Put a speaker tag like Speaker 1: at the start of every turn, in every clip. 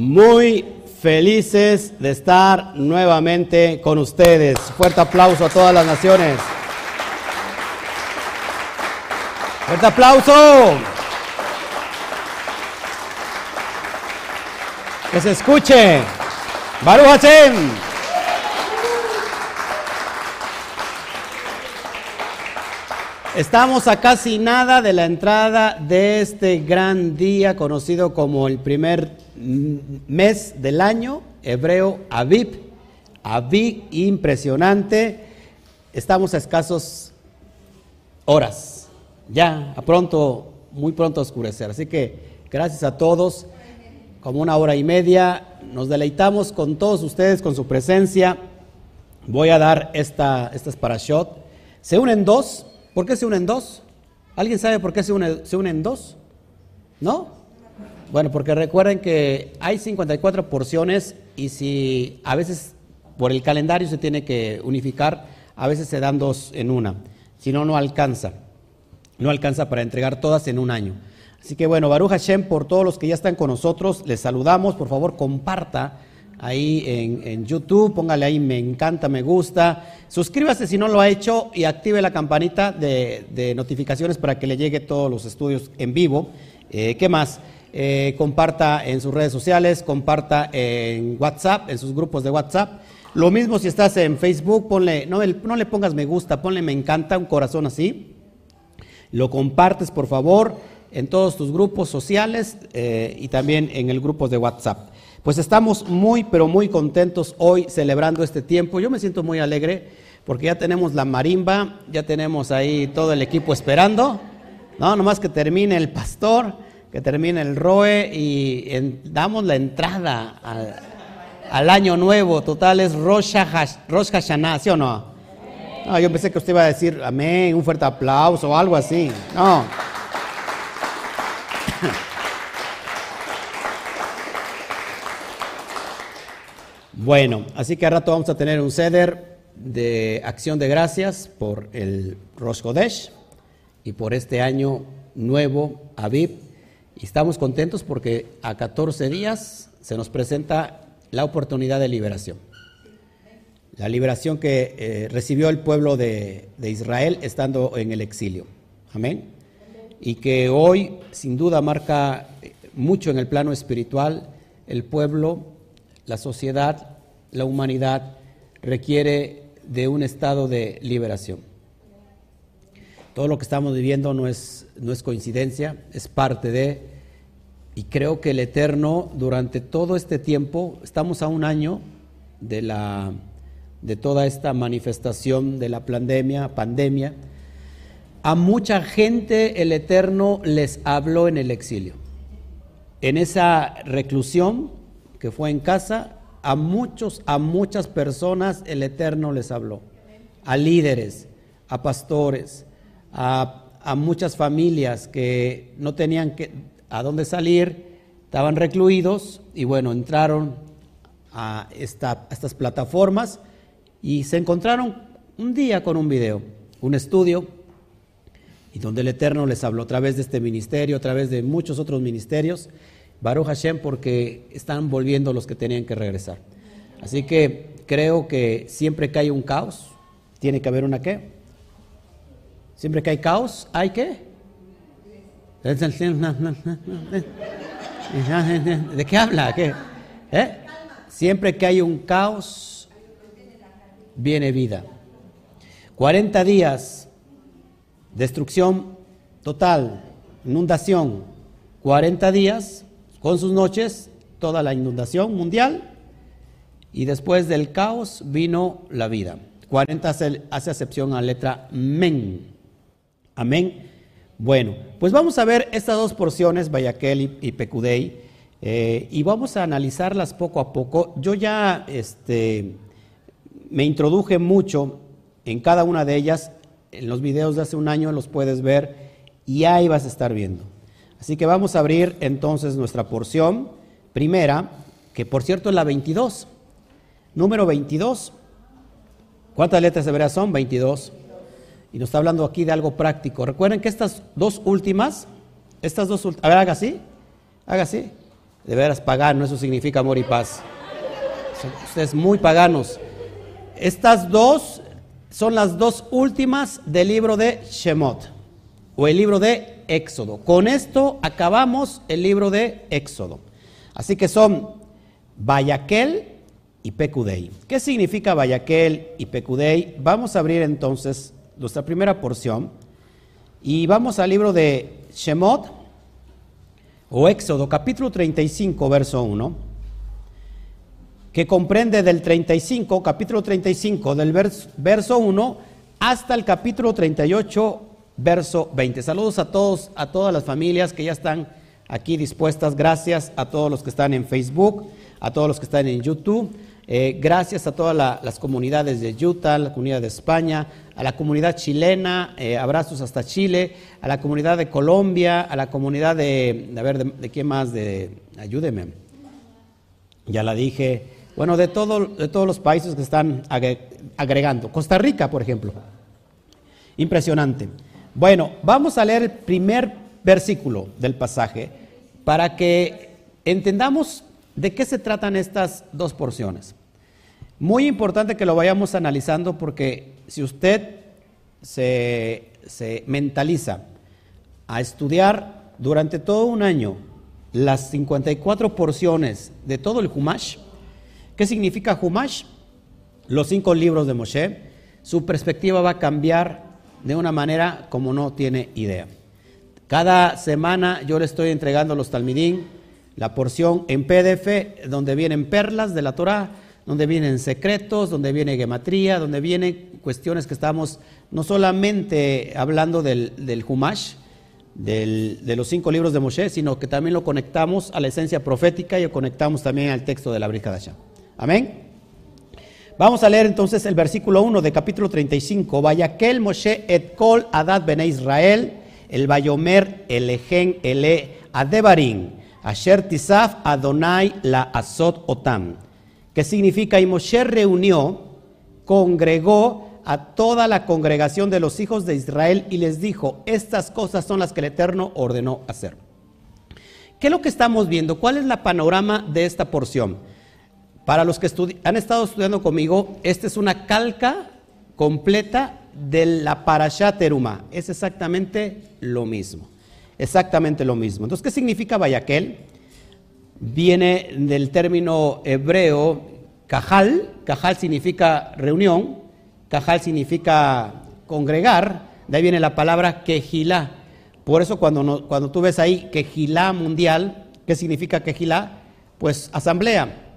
Speaker 1: muy felices de estar nuevamente con ustedes. Fuerte aplauso a todas las naciones. Fuerte aplauso. Que se escuche. Baruch Hashem. Estamos a casi nada de la entrada de este gran día conocido como el primer mes del año, hebreo Aviv. Aviv impresionante. Estamos a escasos horas. Ya, a pronto, muy pronto a oscurecer. Así que gracias a todos. Como una hora y media, nos deleitamos con todos ustedes, con su presencia. Voy a dar esta, estas parashot. Se unen dos ¿Por qué se unen dos? ¿Alguien sabe por qué se, unen dos? ¿No? Bueno, porque recuerden que hay 54 porciones y si a veces por el calendario se tiene que unificar, a veces se dan dos en una. Si no, no alcanza. No alcanza para entregar todas en un año. Así que bueno, Baruch Hashem, por todos los que ya están con nosotros, les saludamos. Por favor, comparta ahí en, YouTube, póngale ahí me encanta, me gusta. Suscríbase si no lo ha hecho y active la campanita de, notificaciones para que le llegue todos los estudios en vivo. Eh, ¿Qué más? Eh, comparta en sus redes sociales, comparta en WhatsApp, en sus grupos de WhatsApp. Lo mismo si estás en Facebook, ponle, no, no le pongas me gusta, ponle me encanta, un corazón así. Lo compartes, por favor, en todos tus grupos sociales eh, y también en el grupo de WhatsApp. Pues estamos muy, pero muy contentos hoy celebrando este tiempo. Yo me siento muy alegre porque ya tenemos la marimba, ya tenemos ahí todo el equipo esperando. No, nomás que termine el pastor, que termine el ROE y damos la entrada al, año nuevo. Total es Rosh Hashanah, ¿sí o no? No, yo pensé que usted iba a decir amén, un fuerte aplauso o algo así. No. Bueno, así que a rato vamos a tener un ceder de acción de gracias por el Rosh Kodesh y por este año nuevo, Aviv. Y estamos contentos porque a 14 días se nos presenta la oportunidad de liberación. La liberación que eh, recibió el pueblo de, de Israel estando en el exilio. Amén. Y que hoy, sin duda, marca mucho en el plano espiritual el pueblo la sociedad, la humanidad requiere de un estado de liberación. Todo lo que estamos viviendo no es, no es coincidencia, es parte de, y creo que el Eterno durante todo este tiempo, estamos a un año de, la, de toda esta manifestación de la pandemia, pandemia, a mucha gente el Eterno les habló en el exilio. En esa reclusión que fue en casa, a muchos, a muchas personas el Eterno les habló. A líderes, a pastores, a, muchas familias que no tenían que, a dónde salir, estaban recluidos y bueno, entraron a, esta, a estas plataformas y se encontraron un día con un video, un estudio, y donde el Eterno les habló a través de este ministerio, a través de muchos otros ministerios, Baruch Hashem porque están volviendo los que tenían que regresar. Así que creo que siempre que hay un caos, tiene que haber una qué. Siempre que hay caos, ¿hay qué? ¿De qué habla? ¿Qué? ¿Eh? Siempre que hay un caos, viene vida. 40 días, destrucción total, inundación. 40 días, con sus noches, toda la inundación mundial, y después del caos vino la vida. 40 hace, acepción a la letra men. Amén. Bueno, pues vamos a ver estas dos porciones, Bayaquel y, Pecudei, eh, y vamos a analizarlas poco a poco. Yo ya este, me introduje mucho en cada una de ellas. En los videos de hace un año los puedes ver y ahí vas a estar viendo. Así que vamos a abrir entonces nuestra porción primera, que por cierto es la 22. Número 22. ¿Cuántas letras hebreas son? 22. Y nos está hablando aquí de algo práctico. Recuerden que estas dos últimas, estas dos últimas, a ver, haga así, haga así. De veras pagano, eso significa amor y paz. ustedes muy paganos. Estas dos son las dos últimas del libro de Shemot, o el libro de Éxodo. Con esto acabamos el libro de Éxodo. Así que son Bayaquel y Pecudei. ¿Qué significa Bayaquel y Pecudei? Vamos a abrir entonces nuestra primera porción y vamos al libro de Shemot o Éxodo, capítulo 35, verso 1, que comprende del 35, capítulo 35, del verso 1 hasta el capítulo 38, verso 20. Saludos a todos, a todas las familias que ya están aquí dispuestas. Gracias a todos los que están en Facebook, a todos los que están en YouTube. Eh, gracias a todas las comunidades de Utah, la comunidad de España, a la comunidad chilena, eh, abrazos hasta Chile, a la comunidad de Colombia, a la comunidad de, a ver, de, quién más, de, ayúdeme, ya la dije, bueno, de, todo, de todos los países que están agregando, Costa Rica, por ejemplo, impresionante. Bueno, vamos a leer el primer versículo del pasaje para que entendamos de qué se tratan estas dos porciones. Muy importante que lo vayamos analizando porque si usted se, mentaliza a estudiar durante todo un año las 54 porciones de todo el Humash, ¿qué significa Humash? Los cinco libros de Moshe, su perspectiva va a cambiar de una manera como no tiene idea. Cada semana yo le estoy entregando a los talmidín la porción en PDF donde vienen perlas de la Torah, donde vienen secretos, donde viene gematría, donde vienen cuestiones que estamos no solamente hablando del, del Humash, de los cinco libros de Moshe, sino que también lo conectamos a la esencia profética y lo conectamos también al texto de la Brija de Amén. Vamos a leer entonces el versículo 1 de capítulo 35. Vayakel Moshe et kol adad bene Israel, el Bayomer, el Egen, el Adebarim, Asher Tisaf Adonai la Azot Otam que significa, y Moshe reunió, congregó a toda la congregación de los hijos de Israel y les dijo, estas cosas son las que el Eterno ordenó hacer. ¿Qué es lo que estamos viendo? ¿Cuál es la panorama de esta porción? Para los que han estado estudiando conmigo, esta es una calca completa de la Teruma. Es exactamente lo mismo. Exactamente lo mismo. Entonces, ¿qué significa Bayaquel? viene del término hebreo cajal. Cajal significa reunión, cajal significa congregar. De ahí viene la palabra quejilá. Por eso cuando, cuando tú ves ahí quejilá mundial, ¿qué significa quejilá? Pues asamblea.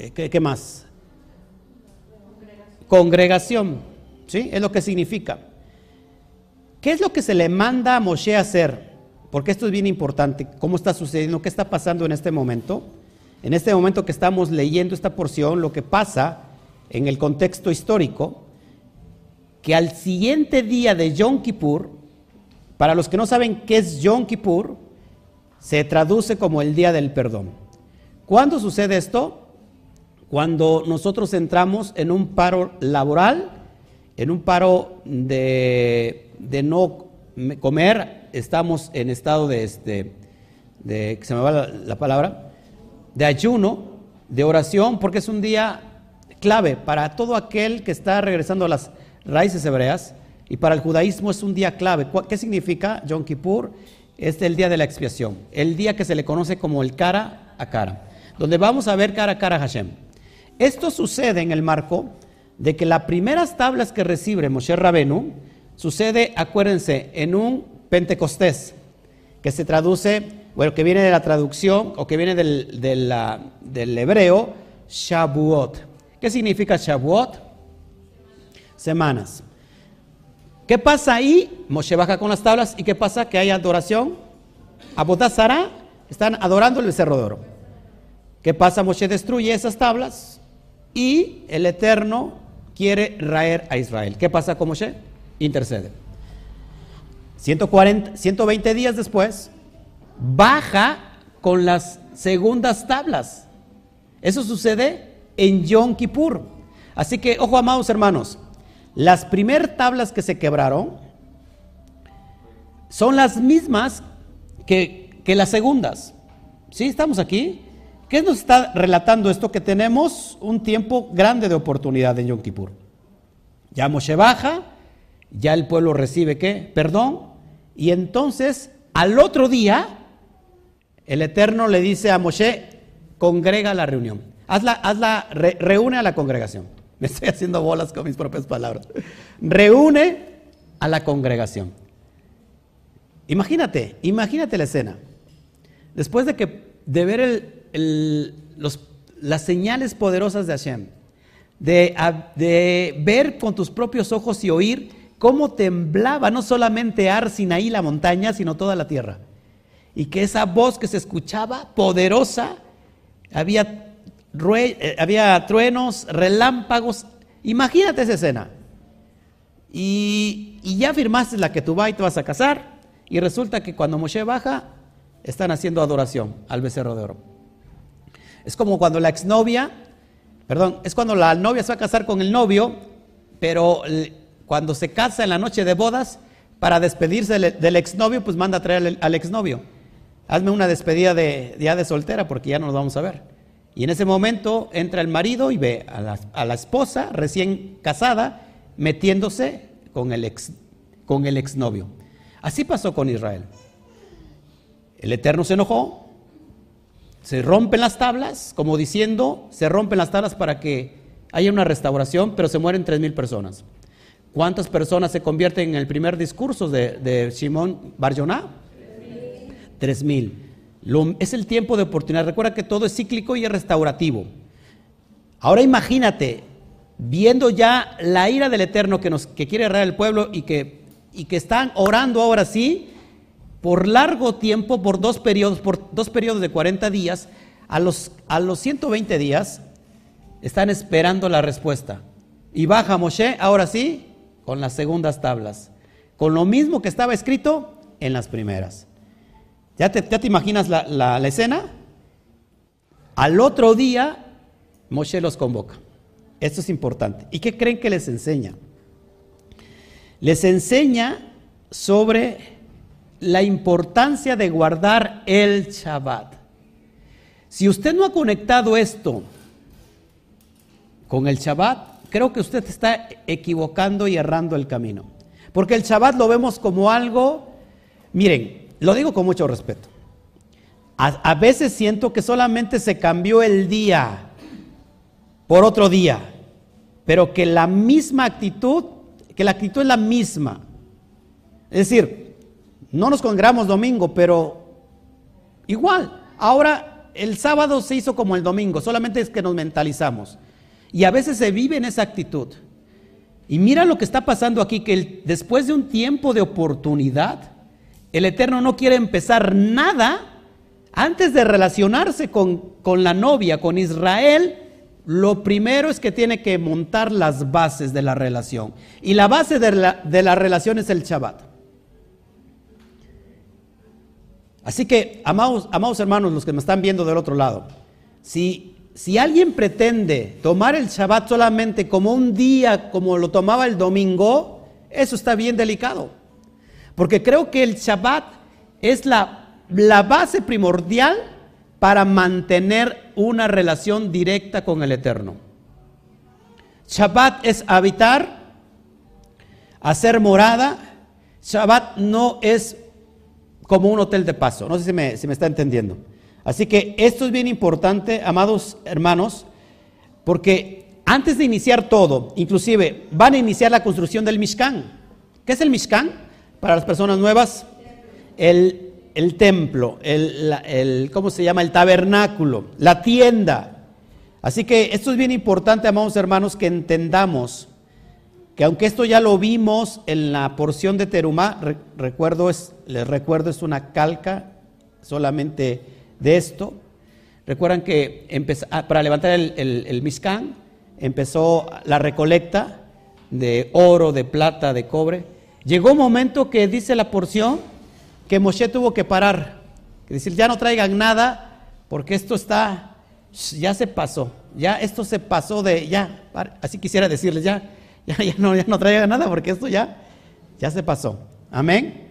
Speaker 1: Eh, ¿Qué, más? Congregación. Congregación. ¿Sí? Es lo que significa. ¿Qué es lo que se le manda a Moshe a hacer? porque esto es bien importante, cómo está sucediendo, qué está pasando en este momento. En este momento que estamos leyendo esta porción, lo que pasa en el contexto histórico, que al siguiente día de Yom Kippur, para los que no saben qué es Yom Kippur, se traduce como el día del perdón. ¿Cuándo sucede esto? Cuando nosotros entramos en un paro laboral, en un paro de, no comer estamos en estado de, este, se me va la, palabra, de ayuno, de oración, porque es un día clave para todo aquel que está regresando a las raíces hebreas y para el judaísmo es un día clave. ¿Qué significa Yom Kippur? Es el día de la expiación, el día que se le conoce como el cara a cara, donde vamos a ver cara a cara Hashem. Esto sucede en el marco de que las primeras tablas que recibe Moshe Rabenu sucede, acuérdense, en un Pentecostés, que se traduce, bueno, que viene de la traducción o que viene del, hebreo, Shavuot. ¿Qué significa Shavuot? Semanas. ¿Qué pasa ahí? Moshe baja con las tablas y ¿qué pasa? Que hay adoración. Abodazara están adorando el becerro de oro. ¿Qué pasa? Moshe destruye esas tablas y el Eterno quiere raer a Israel. ¿Qué pasa con Moshe? Intercede. 140, 120 días después, baja con las segundas tablas. Eso sucede en Yom Kippur. Así que, ojo, amados hermanos, las primeras tablas que se quebraron son las mismas que, que las segundas. Sí, estamos aquí. ¿Qué nos está relatando esto? Que tenemos un tiempo grande de oportunidad en Yom Kippur. Ya Moshe baja, ya el pueblo recibe qué? Perdón. Y entonces, al otro día, el Eterno le dice a Moshe, congrega la reunión. Hazla, hazla, reúne a la congregación. Me estoy haciendo bolas con mis propias palabras. Reúne a la congregación. Imagínate, imagínate la escena. Después de, que, de ver las señales poderosas de Hashem, de, ver con tus propios ojos y oír cómo temblaba no solamente Ar Sinaí, la montaña, sino toda la tierra. Y que esa voz que se escuchaba, poderosa, había, eh, había truenos, relámpagos. Imagínate esa escena. Y, ya firmaste la que tú vas y te vas a casar. Y resulta que cuando Moshe baja, están haciendo adoración al becerro de oro. Es como cuando la exnovia, perdón, es cuando la novia se va a casar con el novio, pero cuando se casa en la noche de bodas, para despedirse del, exnovio, pues manda a traer al, exnovio. Hazme una despedida de día de soltera porque ya no nos vamos a ver. Y en ese momento entra el marido y ve a la, esposa recién casada metiéndose con el exnovio. Así pasó con Israel. El Eterno se enojó, se rompen las tablas, como diciendo, se rompen las tablas para que haya una restauración, pero se mueren tres mil personas. ¿Cuántas personas se convierten en el primer discurso de, de Simón Barjoná? Tres mil. Es el tiempo de oportunidad. Recuerda que todo es cíclico y es restaurativo. Ahora imagínate, viendo ya la ira del Eterno que, nos, quiere errar el pueblo y que, y que están orando ahora sí, por largo tiempo, por dos periodos, por dos periodos de 40 días, a los, a los 120 días, están esperando la respuesta. Y baja Moshe, ahora sí, con las segundas tablas, con lo mismo que estaba escrito en las primeras. ¿Ya te, ya te imaginas la, la escena? Al otro día, Moshe los convoca. Esto es importante. ¿Y qué creen que les enseña? Les enseña sobre la importancia de guardar el Shabbat. Si usted no ha conectado esto con el Shabbat, creo que usted está equivocando y errando el camino. Porque el Shabbat lo vemos como algo, miren, lo digo con mucho respeto. A, a veces siento que solamente se cambió el día por otro día, pero que la misma actitud, que la actitud es la misma. Es decir, no nos congregamos domingo, pero igual, ahora el sábado se hizo como el domingo, solamente es que nos mentalizamos. Y a veces se vive en esa actitud. Y mira lo que está pasando aquí, que después de un tiempo de oportunidad, el Eterno no quiere empezar nada antes de relacionarse con, con la novia, con Israel, lo primero es que tiene que montar las bases de la relación. Y la base de la, relación es el Shabbat. Así que, amados, amados hermanos, los que me están viendo del otro lado, si, si alguien pretende tomar el Shabbat solamente como un día, como lo tomaba el domingo, eso está bien delicado. Porque creo que el Shabbat es la, la base primordial para mantener una relación directa con el Eterno. Shabbat es habitar, hacer morada. Shabbat no es como un hotel de paso. No sé si me, si me está entendiendo. Así que esto es bien importante, amados hermanos, porque antes de iniciar todo, inclusive van a iniciar la construcción del Mishkan. ¿Qué es el Mishkan? Para las personas nuevas, el el templo, el, ¿cómo se llama? El tabernáculo, la tienda. Así que esto es bien importante, amados hermanos, que entendamos que aunque esto ya lo vimos en la porción de Terumá, recuerdo es, les recuerdo, es una calca solamente de esto. Recuerdan que ah, para levantar el, el, empezó la recolecta de oro, de plata, de cobre. Llegó un momento que dice la porción que Moshe tuvo que parar, decir, ya no traigan nada, porque esto está, ya se pasó, ya esto se pasó de, ya, así quisiera decirles, ya, ya, no, ya nada, porque esto ya, ya se pasó. Amén.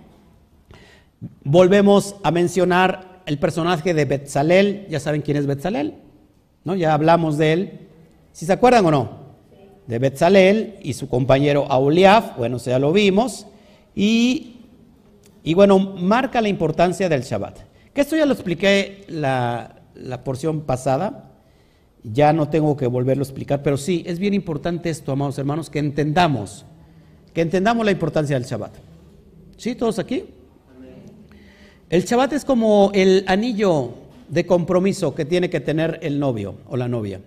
Speaker 1: Volvemos a mencionar el personaje de Betzalel, ya saben quién es Betzalel, ¿no? Ya hablamos de él. ¿Si se acuerdan o no? De Betzalel y su compañero Auliaf, bueno, ya lo vimos. Y, y bueno, marca la importancia del Shabbat. Que esto ya lo expliqué la, la porción pasada. Ya no tengo que volverlo a explicar, pero sí, es bien importante esto, amados hermanos, que entendamos, que entendamos la importancia del Shabbat. ¿Sí? ¿Todos aquí? El Shabbat es como el anillo de compromiso que tiene que tener el novio o la novia.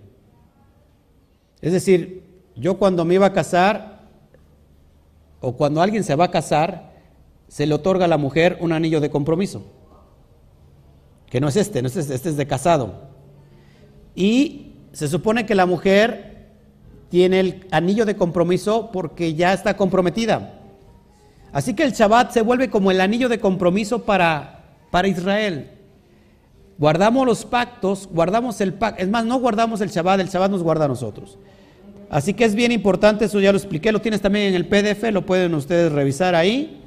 Speaker 1: Es decir, yo cuando me iba a casar, o cuando alguien se va a casar, se le otorga a la mujer un anillo de compromiso. Que no es este, no es este, este es de casado. Y se supone que la mujer tiene el anillo de compromiso porque ya está comprometida. Así que el Shabbat se vuelve como el anillo de compromiso para, para Israel. Guardamos los pactos, guardamos el pacto. Es más, no guardamos el Shabbat, el Shabbat nos guarda a nosotros. Así que es bien importante, eso ya lo expliqué, lo tienes también en el PDF, lo pueden ustedes revisar ahí.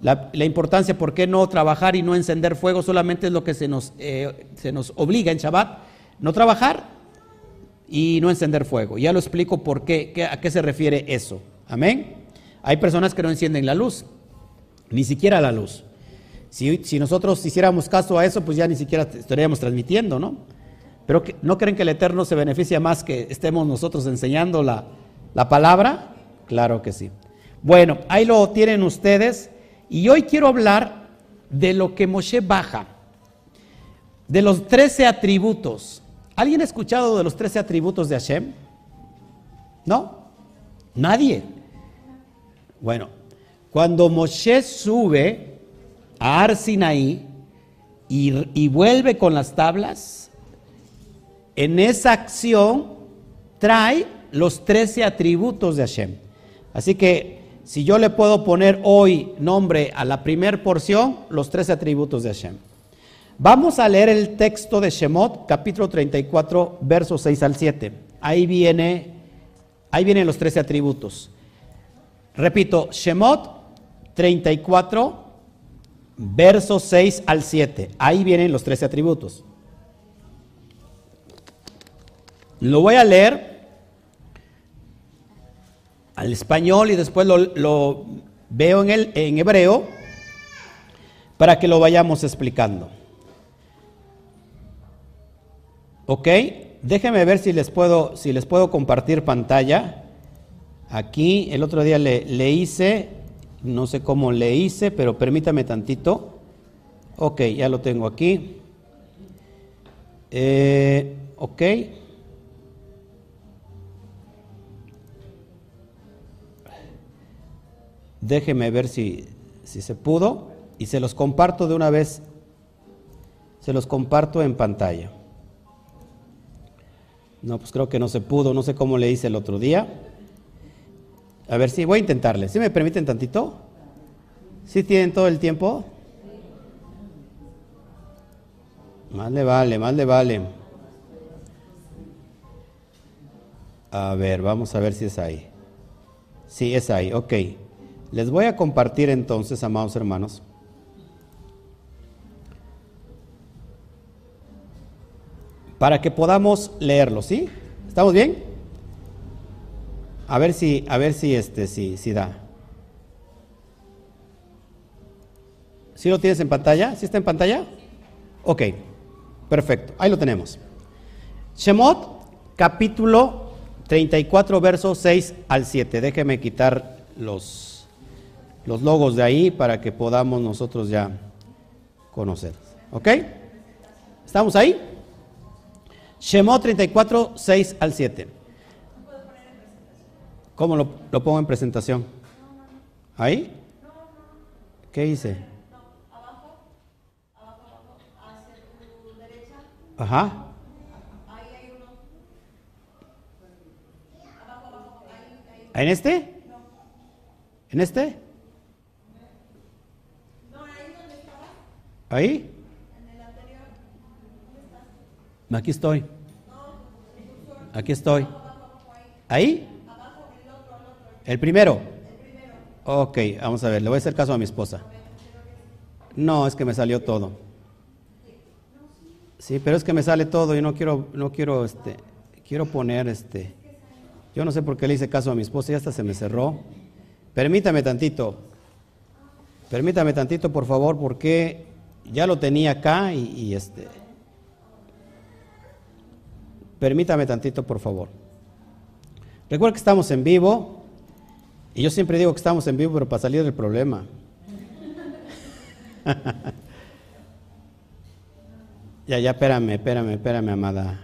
Speaker 1: La, importancia, por qué no trabajar y no encender fuego, solamente es lo que se nos, eh, se nos obliga en Shabbat no trabajar y no encender fuego. Ya lo explico por qué, a qué se refiere eso. Amén. Hay personas que no encienden la luz, ni siquiera la luz. Si, nosotros hiciéramos caso a eso, pues ya ni siquiera estaríamos transmitiendo, ¿no? Pero ¿no creen que el Eterno se beneficia más que estemos nosotros enseñando la, la palabra? Claro que sí. Bueno, ahí lo tienen ustedes. Y hoy quiero hablar de lo que Moshe baja, de los trece atributos ¿Alguien ha escuchado de los 13 atributos de Hashem? ¿No? Nadie. Bueno, cuando Moshe sube a Arsinaí y, vuelve con las tablas, en esa acción trae los 13 atributos de Hashem. Así que si yo le puedo poner hoy nombre a la primera porción, los 13 atributos de Hashem. Vamos a leer el texto de Shemot, capítulo 34, versos 6 al 7. Ahí viene, ahí vienen los 13 atributos. Repito, Shemot 34, versos 6 al 7. Ahí vienen los 13 atributos. Lo voy a leer al español y después lo, veo en, el, en hebreo para que lo vayamos explicando. Ok, déjenme ver si les puedo, si les puedo compartir pantalla. Aquí el otro día le, hice, no sé cómo le hice, pero permítame tantito. Ok, ya lo tengo aquí. Eh, ok. Déjenme ver si, si se pudo y se los comparto de una vez. Se los comparto en pantalla. No, pues creo que no se pudo, no sé cómo le hice el otro día. A ver si voy a intentarle. ¿Sí me permiten tantito? ¿Sí tienen todo el tiempo? Más le vale, más le vale. A ver, vamos a ver si es ahí. Sí, es ahí, ok. Les voy a compartir entonces, amados hermanos. Para que podamos leerlo, ¿sí? ¿Estamos bien? A ver si, a ver si este, si, si da. ¿Sí lo tienes en pantalla? ¿Sí está en pantalla? Ok, perfecto, ahí lo tenemos. Shemot, capítulo 34, versos 6 al 7. Déjeme quitar los, los logos de ahí para que podamos nosotros ya conocer. ¿Ok? ¿Estamos ahí? Shemot 34, 6 al 7. ¿Cómo lo, lo pongo en presentación? ¿Ahí? ¿Qué hice? Ajá. ¿En este? ¿En este? ¿Ahí? Aquí estoy. Aquí estoy. ¿Ahí? ¿El primero? Ok, vamos a ver, le voy a hacer caso a mi esposa. No, es que me salió todo. Sí, pero es que me sale todo y no quiero, no quiero, este, quiero poner, este, yo no sé por qué le hice caso a mi esposa y hasta se me cerró. Permítame tantito, permítame tantito, por favor, porque ya lo tenía acá y, y este, permítame tantito, por favor. Recuerda que estamos en vivo y yo siempre digo que estamos en vivo, pero para salir del problema. Ya, ya, espérame, espérame, espérame, amada.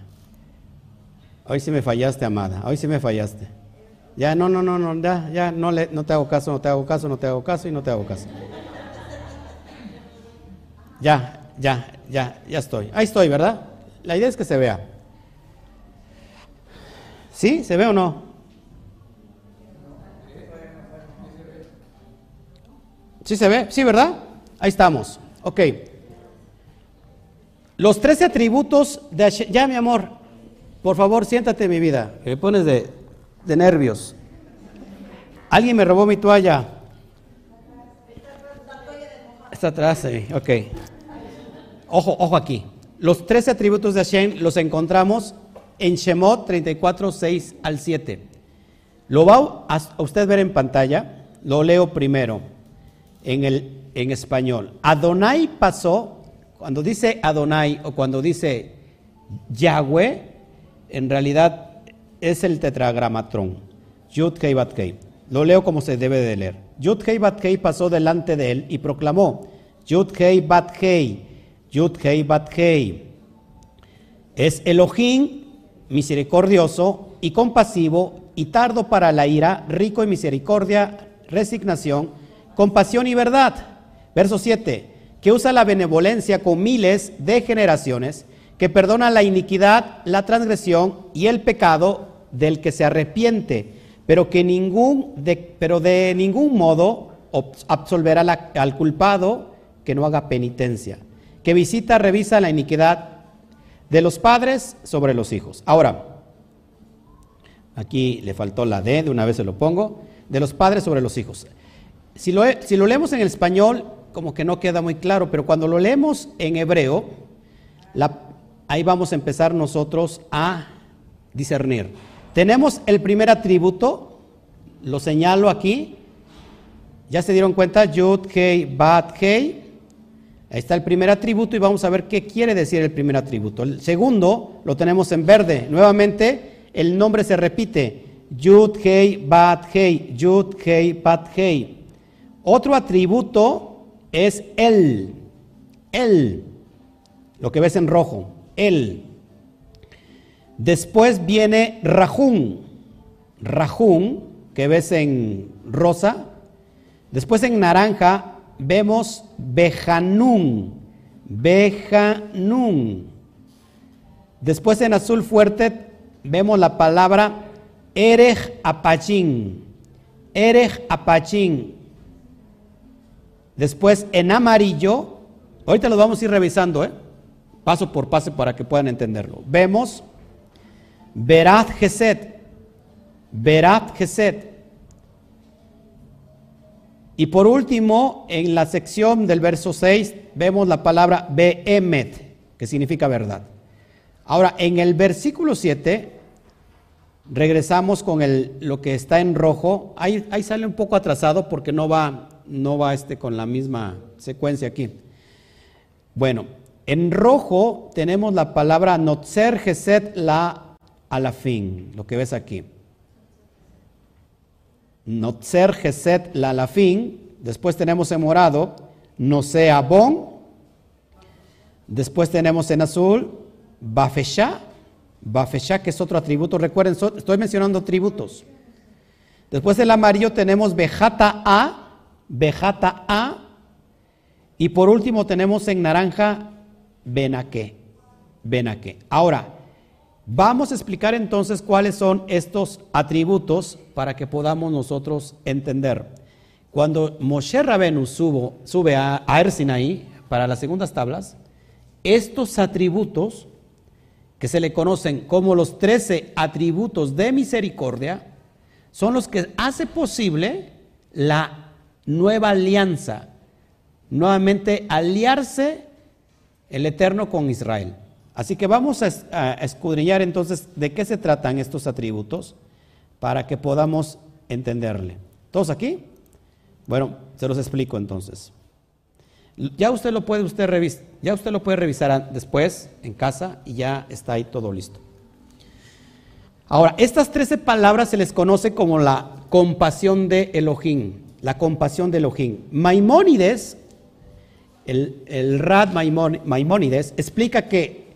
Speaker 1: Hoy sí me fallaste, amada. Hoy sí me fallaste. Ya, no, no, no, no, ya, ya, no, no te hago caso, no te hago caso, no te hago caso y no te hago caso. Ya, ya, ya, ya estoy. Ahí estoy, ¿verdad? La idea es que se vea. ¿Sí? ¿Se ve o no? ¿Sí se ve? ¿Sí, verdad? Ahí estamos. Ok. Los 13 atributos de Hashem. Ya, mi amor, por favor, siéntate, mi vida. Que me pones de, de nervios. Alguien me robó mi toalla. Está atrás, sí. ok. Ojo, ojo aquí. Los 13 atributos de Hashem los encontramos en Shemot 34, 6 al 7. Lo va a usted ver en pantalla. Lo leo primero en, el, en español. Adonai pasó cuando dice Adonai o cuando dice Yahweh, en realidad es el tetragramatrón. Yud Kei Bat Kei. Lo leo como se debe de leer. Yud Kei Bat Kei pasó delante de él y proclamó: Yud Kei Bat Kei, Yud Kei Bat Kei. Es Elohim misericordioso y compasivo y tardo para la ira, rico en misericordia, resignación, compasión y verdad. Verso 7 que usa la benevolencia con miles de generaciones, que perdona la iniquidad, la transgresión y el pecado del que se arrepiente, pero que ningún de, pero de ningún modo absolverá al culpado que no haga penitencia, que visita, revisa la iniquidad de los padres sobre los hijos. Ahora, aquí le faltó la D, de una vez se lo pongo, de los padres sobre los hijos. Si lo, si lo leemos en el español, como que no queda muy claro, pero cuando lo leemos en hebreo, ahí vamos a empezar nosotros a discernir. Tenemos el primer atributo, lo señalo aquí, ya se dieron cuenta, Yud, Hei, Bat, Hei. Ahí está el primer atributo y vamos a ver qué quiere decir el primer atributo. El segundo lo tenemos en verde. Nuevamente, el nombre se repite. Yud, Hei, Bat, Hei. Yud, Hei, Bat, Hei. Otro atributo es Él. Él. Lo que ves en rojo. Él. Después viene Rajún. Rajún, que ves en rosa. Después en naranja vemos Bejanún. Bejanún. Después en azul fuerte vemos la palabra Erej Apachín. Erej Apachín. Después en amarillo, ahorita lo vamos a ir revisando, ¿eh? paso por paso para que puedan entenderlo. Vemos Berat Geset, Berat Geset. Y por último, en la sección del verso 6, vemos la palabra Behemet, que significa verdad. Ahora, en el versículo 7, regresamos con lo que está en rojo. Ahí, ahí sale un poco atrasado porque no va no va este con la misma secuencia aquí. Bueno, en rojo tenemos la palabra Notzer Geset la alafin, lo que ves aquí. Notzer Geset la alafin. Después tenemos en morado Noseabon. Después tenemos en azul Bafesha. Bafesha, que es otro atributo. Recuerden, estoy mencionando atributos. Después el amarillo tenemos Bejata A Bejata A. Y por último tenemos en naranja Benaque. Benaque. Ahora, vamos a explicar entonces cuáles son estos atributos para que podamos nosotros entender. Cuando Moshe Rabenu sube a, a para las segundas tablas, estos atributos que se le conocen como los trece atributos de misericordia, son los que hace posible la nueva alianza, nuevamente aliarse el Eterno con Israel. Así que vamos a, escudriñar entonces de qué se tratan estos atributos para que podamos entenderle. ¿Todos aquí? Bueno, se los explico entonces. Ya usted lo puede usted ya usted lo puede revisar después en casa y ya está ahí todo listo. Ahora, estas 13 palabras se les conoce como la compasión de Elohim, la compasión de Elohim. Maimónides, el, el Rad Maimónides, explica que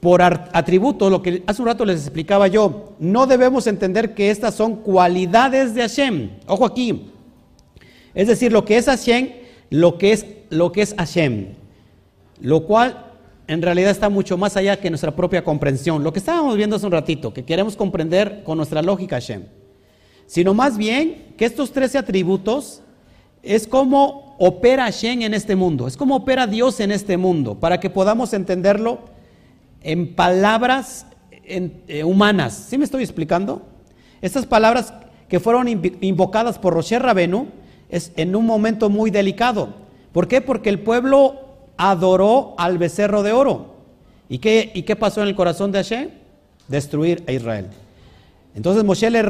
Speaker 1: por atributos, lo que hace un rato les explicaba yo, no debemos entender que estas son cualidades de Hashem. Ojo aquí. Es decir, lo que es Hashem, lo que es, lo que es Hashem. Lo cual en realidad está mucho más allá que nuestra propia comprensión. Lo que estábamos viendo hace un ratito, que queremos comprender con nuestra lógica Hashem. Sino más bien que estos 13 atributos es como opera Hashem en este mundo, es como opera Dios en este mundo, para que podamos entenderlo en palabras eh, humanas. ¿Sí me estoy explicando? Estas palabras que fueron invocadas por Rocher Rabenu es en un momento muy delicado. ¿Por qué? Porque el pueblo adoró al becerro de oro. ¿Y qué, y qué pasó en el corazón de Hashem? Destruir a Israel. Entonces Moshe le,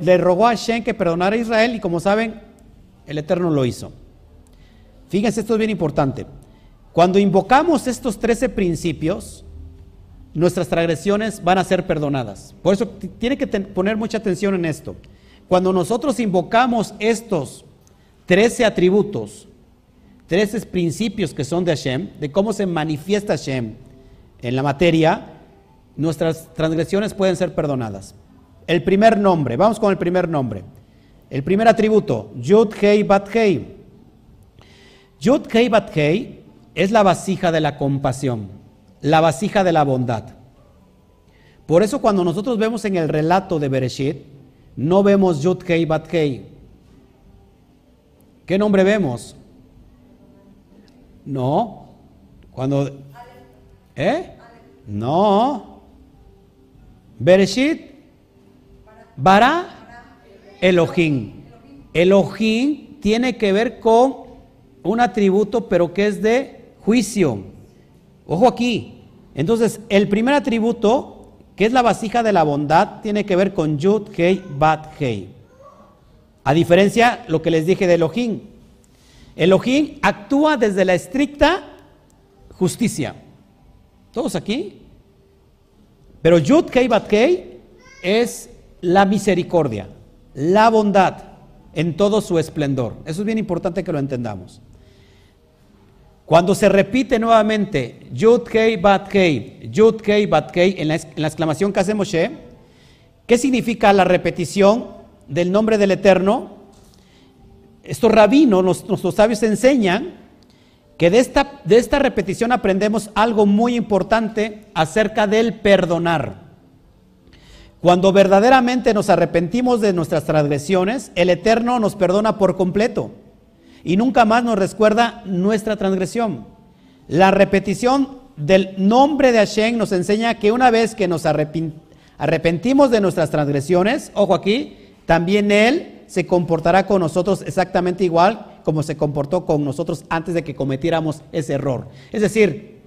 Speaker 1: le, rogó a Hashem que perdonara a Israel y como saben, el Eterno lo hizo. Fíjense, esto es bien importante. Cuando invocamos estos 13 principios, nuestras transgresiones van a ser perdonadas. Por eso tiene que poner mucha atención en esto. Cuando nosotros invocamos estos 13 atributos, 13 principios que son de Hashem, de cómo se manifiesta Hashem en la materia, nuestras transgresiones pueden ser perdonadas. El primer nombre, vamos con el primer nombre. El primer atributo, Yud Hei Bat Hei. Yud Hei Bat Hei es la vasija de la compasión la vasija de la bondad. Por eso cuando nosotros vemos en el relato de Bereshit, no vemos Yud Kei Bat Kei. ¿Qué nombre vemos? No. Cuando ¿Eh? No. Bereshit Bara Elohim. Elohim tiene que ver con un atributo, pero que es de juicio. Ojo aquí. Entonces, el primer atributo, que es la vasija de la bondad, tiene que ver con Yud, Hei, Bat, Hei. A diferencia, lo que les dije de Elohim. Elohim actúa desde la estricta justicia. ¿Todos aquí? Pero Yud, Hei, Bat, Hei es la misericordia, la bondad en todo su esplendor. Eso es bien importante que lo entendamos. Cuando se repite nuevamente Yud Kei Bat Kei, Yud Kei Bat Kei en la, exclamación que hace Moshe, ¿qué significa la repetición del nombre del Eterno? Estos rabinos, nuestros sabios enseñan que de esta, de esta repetición aprendemos algo muy importante acerca del perdonar. Cuando verdaderamente nos arrepentimos de nuestras transgresiones, el Eterno nos perdona por completo y nunca más nos recuerda nuestra transgresión. La repetición del nombre de Hashem nos enseña que una vez que nos arrepentimos de nuestras transgresiones, ojo aquí, también Él se comportará con nosotros exactamente igual como se comportó con nosotros antes de que cometiéramos ese error. Es decir,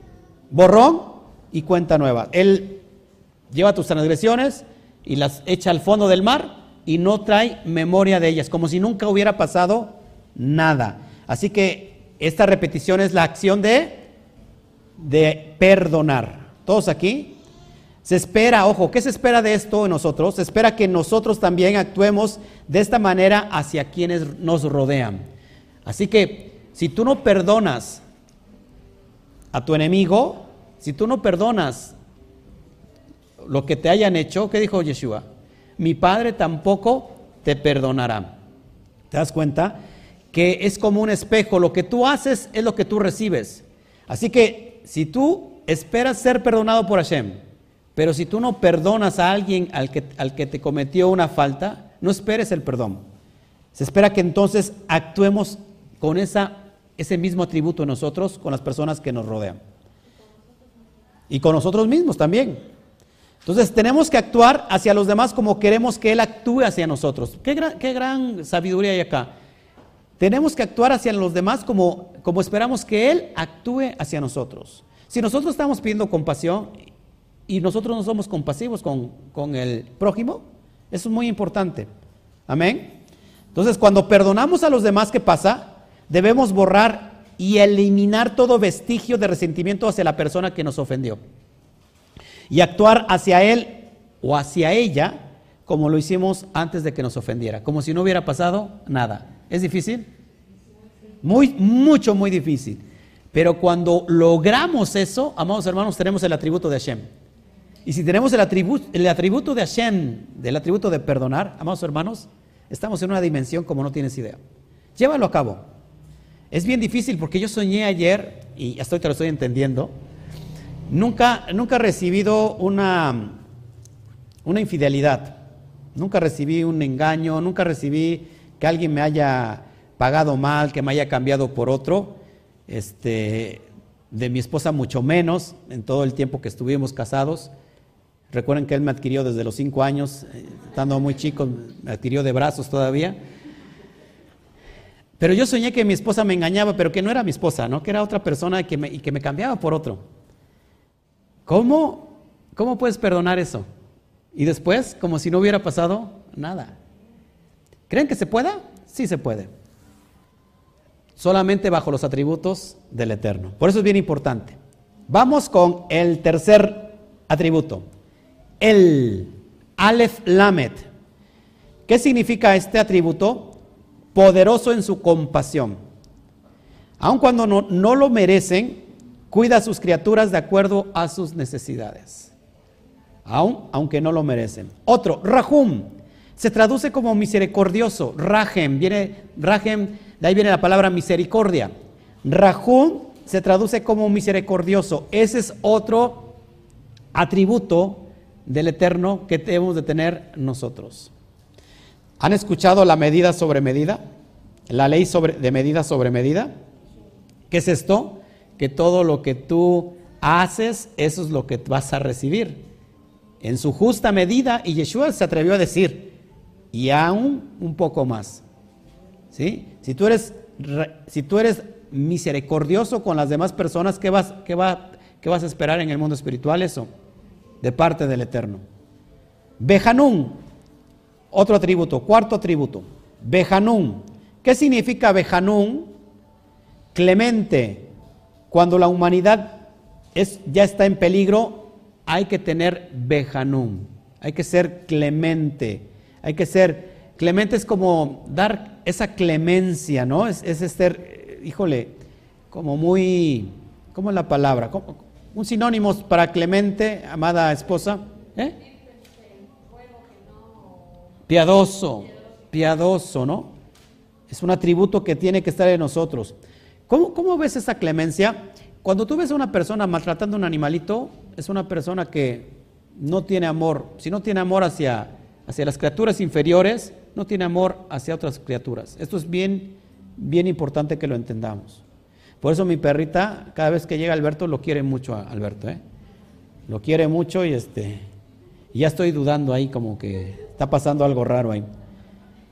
Speaker 1: borrón y cuenta nueva. Él lleva tus transgresiones y las echa al fondo del mar y no trae memoria de ellas, como si nunca hubiera pasado nada. Así que esta repetición es la acción de, de perdonar. ¿Todos aquí? Se espera, ojo, ¿qué se espera de esto en nosotros? Se espera que nosotros también actuemos de esta manera hacia quienes nos rodean. Así que si tú no perdonas a tu enemigo, si tú no perdonas lo que te hayan hecho, ¿qué dijo Yeshua? Mi Padre tampoco te perdonará. ¿Te das cuenta? Que es como un espejo, lo que tú haces es lo que tú recibes. Así que si tú esperas ser perdonado por Hashem, pero si tú no perdonas a alguien al que, al que te cometió una falta, no esperes el perdón. Se espera que entonces actuemos con esa, ese mismo atributo en nosotros, con las personas que nos rodean. Y con nosotros mismos también. Entonces tenemos que actuar hacia los demás como queremos que Él actúe hacia nosotros. Qué gran, qué gran sabiduría hay acá. Tenemos que actuar hacia los demás como, como esperamos que Él actúe hacia nosotros. Si nosotros estamos pidiendo compasión y nosotros no somos compasivos con, con el prójimo, eso es muy importante. Amén. Entonces, cuando perdonamos a los demás, ¿qué pasa? Debemos borrar y eliminar todo vestigio de resentimiento hacia la persona que nos ofendió. Y actuar hacia él o hacia ella como lo hicimos antes de que nos ofendiera, como si no hubiera pasado nada. ¿Es difícil? Muy, mucho, muy difícil. Pero cuando logramos eso, amados hermanos, tenemos el atributo de Hashem. Y si tenemos el atributo, el atributo de Hashem, del atributo de perdonar, amados hermanos, estamos en una dimensión como no tienes idea. Llévalo a cabo. Es bien difícil porque yo soñé ayer, y hasta te lo estoy entendiendo, nunca, nunca he recibido una, una infidelidad, nunca recibí un engaño, nunca recibí que alguien me haya pagado mal, que me haya cambiado por otro. Este, de mi esposa mucho menos, en todo el tiempo que estuvimos casados. Recuerden que él me adquirió desde los cinco años, eh, estando muy chico, me adquirió de brazos todavía. Pero yo soñé que mi esposa me engañaba, pero que no era mi esposa, ¿no? que era otra persona y que me, y que me cambiaba por otro. ¿Cómo, ¿Cómo puedes perdonar eso? Y después, como si no hubiera pasado nada. ¿Creen que se pueda? Sí se puede. Solamente bajo los atributos del Eterno. Por eso es bien importante. Vamos con el tercer atributo. El Aleph Lamet. ¿Qué significa este atributo? poderoso en su compasión. Aun cuando no, no lo merecen, cuida a sus criaturas de acuerdo a sus necesidades. Aun, aunque no lo merecen. Otro, Rahum, se traduce como misericordioso. Rahem, viene, Rahem, de ahí viene la palabra misericordia. Rahum se traduce como misericordioso. Ese es otro atributo del Eterno que debemos de tener nosotros. ¿Han escuchado la medida sobre medida? La ley sobre, de medida sobre medida. ¿Qué es esto? Que todo lo que tú haces, eso es lo que vas a recibir. En su justa medida, y Yeshua se atrevió a decir, y aún un poco más. ¿Sí? Si tú eres, si tú eres misericordioso con las demás personas, ¿qué vas, qué, ¿qué vas a esperar en el mundo espiritual? Eso, de parte del Eterno. Bejanún, otro atributo, cuarto atributo, Bejanún. ¿Qué significa Bejanún? Clemente. Cuando la humanidad es, ya está en peligro, hay que tener Bejanún. Hay que ser clemente. Hay que ser clemente es como dar esa clemencia, ¿no? Es, es ser, híjole, como muy, ¿cómo es la palabra? Un sinónimo para clemente, amada esposa. ¿Eh? Piadoso, piadoso, ¿no? Es un atributo que tiene que estar en nosotros. ¿Cómo, ves esa clemencia? Cuando tú ves a una persona maltratando a un animalito, es una persona que no tiene amor. Si no tiene amor hacia, hacia las criaturas inferiores, no tiene amor hacia otras criaturas. Esto es bien, bien importante que lo entendamos. Por eso mi perrita, cada vez que llega Alberto, lo quiere mucho a Alberto, ¿eh? Lo quiere mucho y este, ya estoy dudando ahí como que Está pasando algo raro ahí.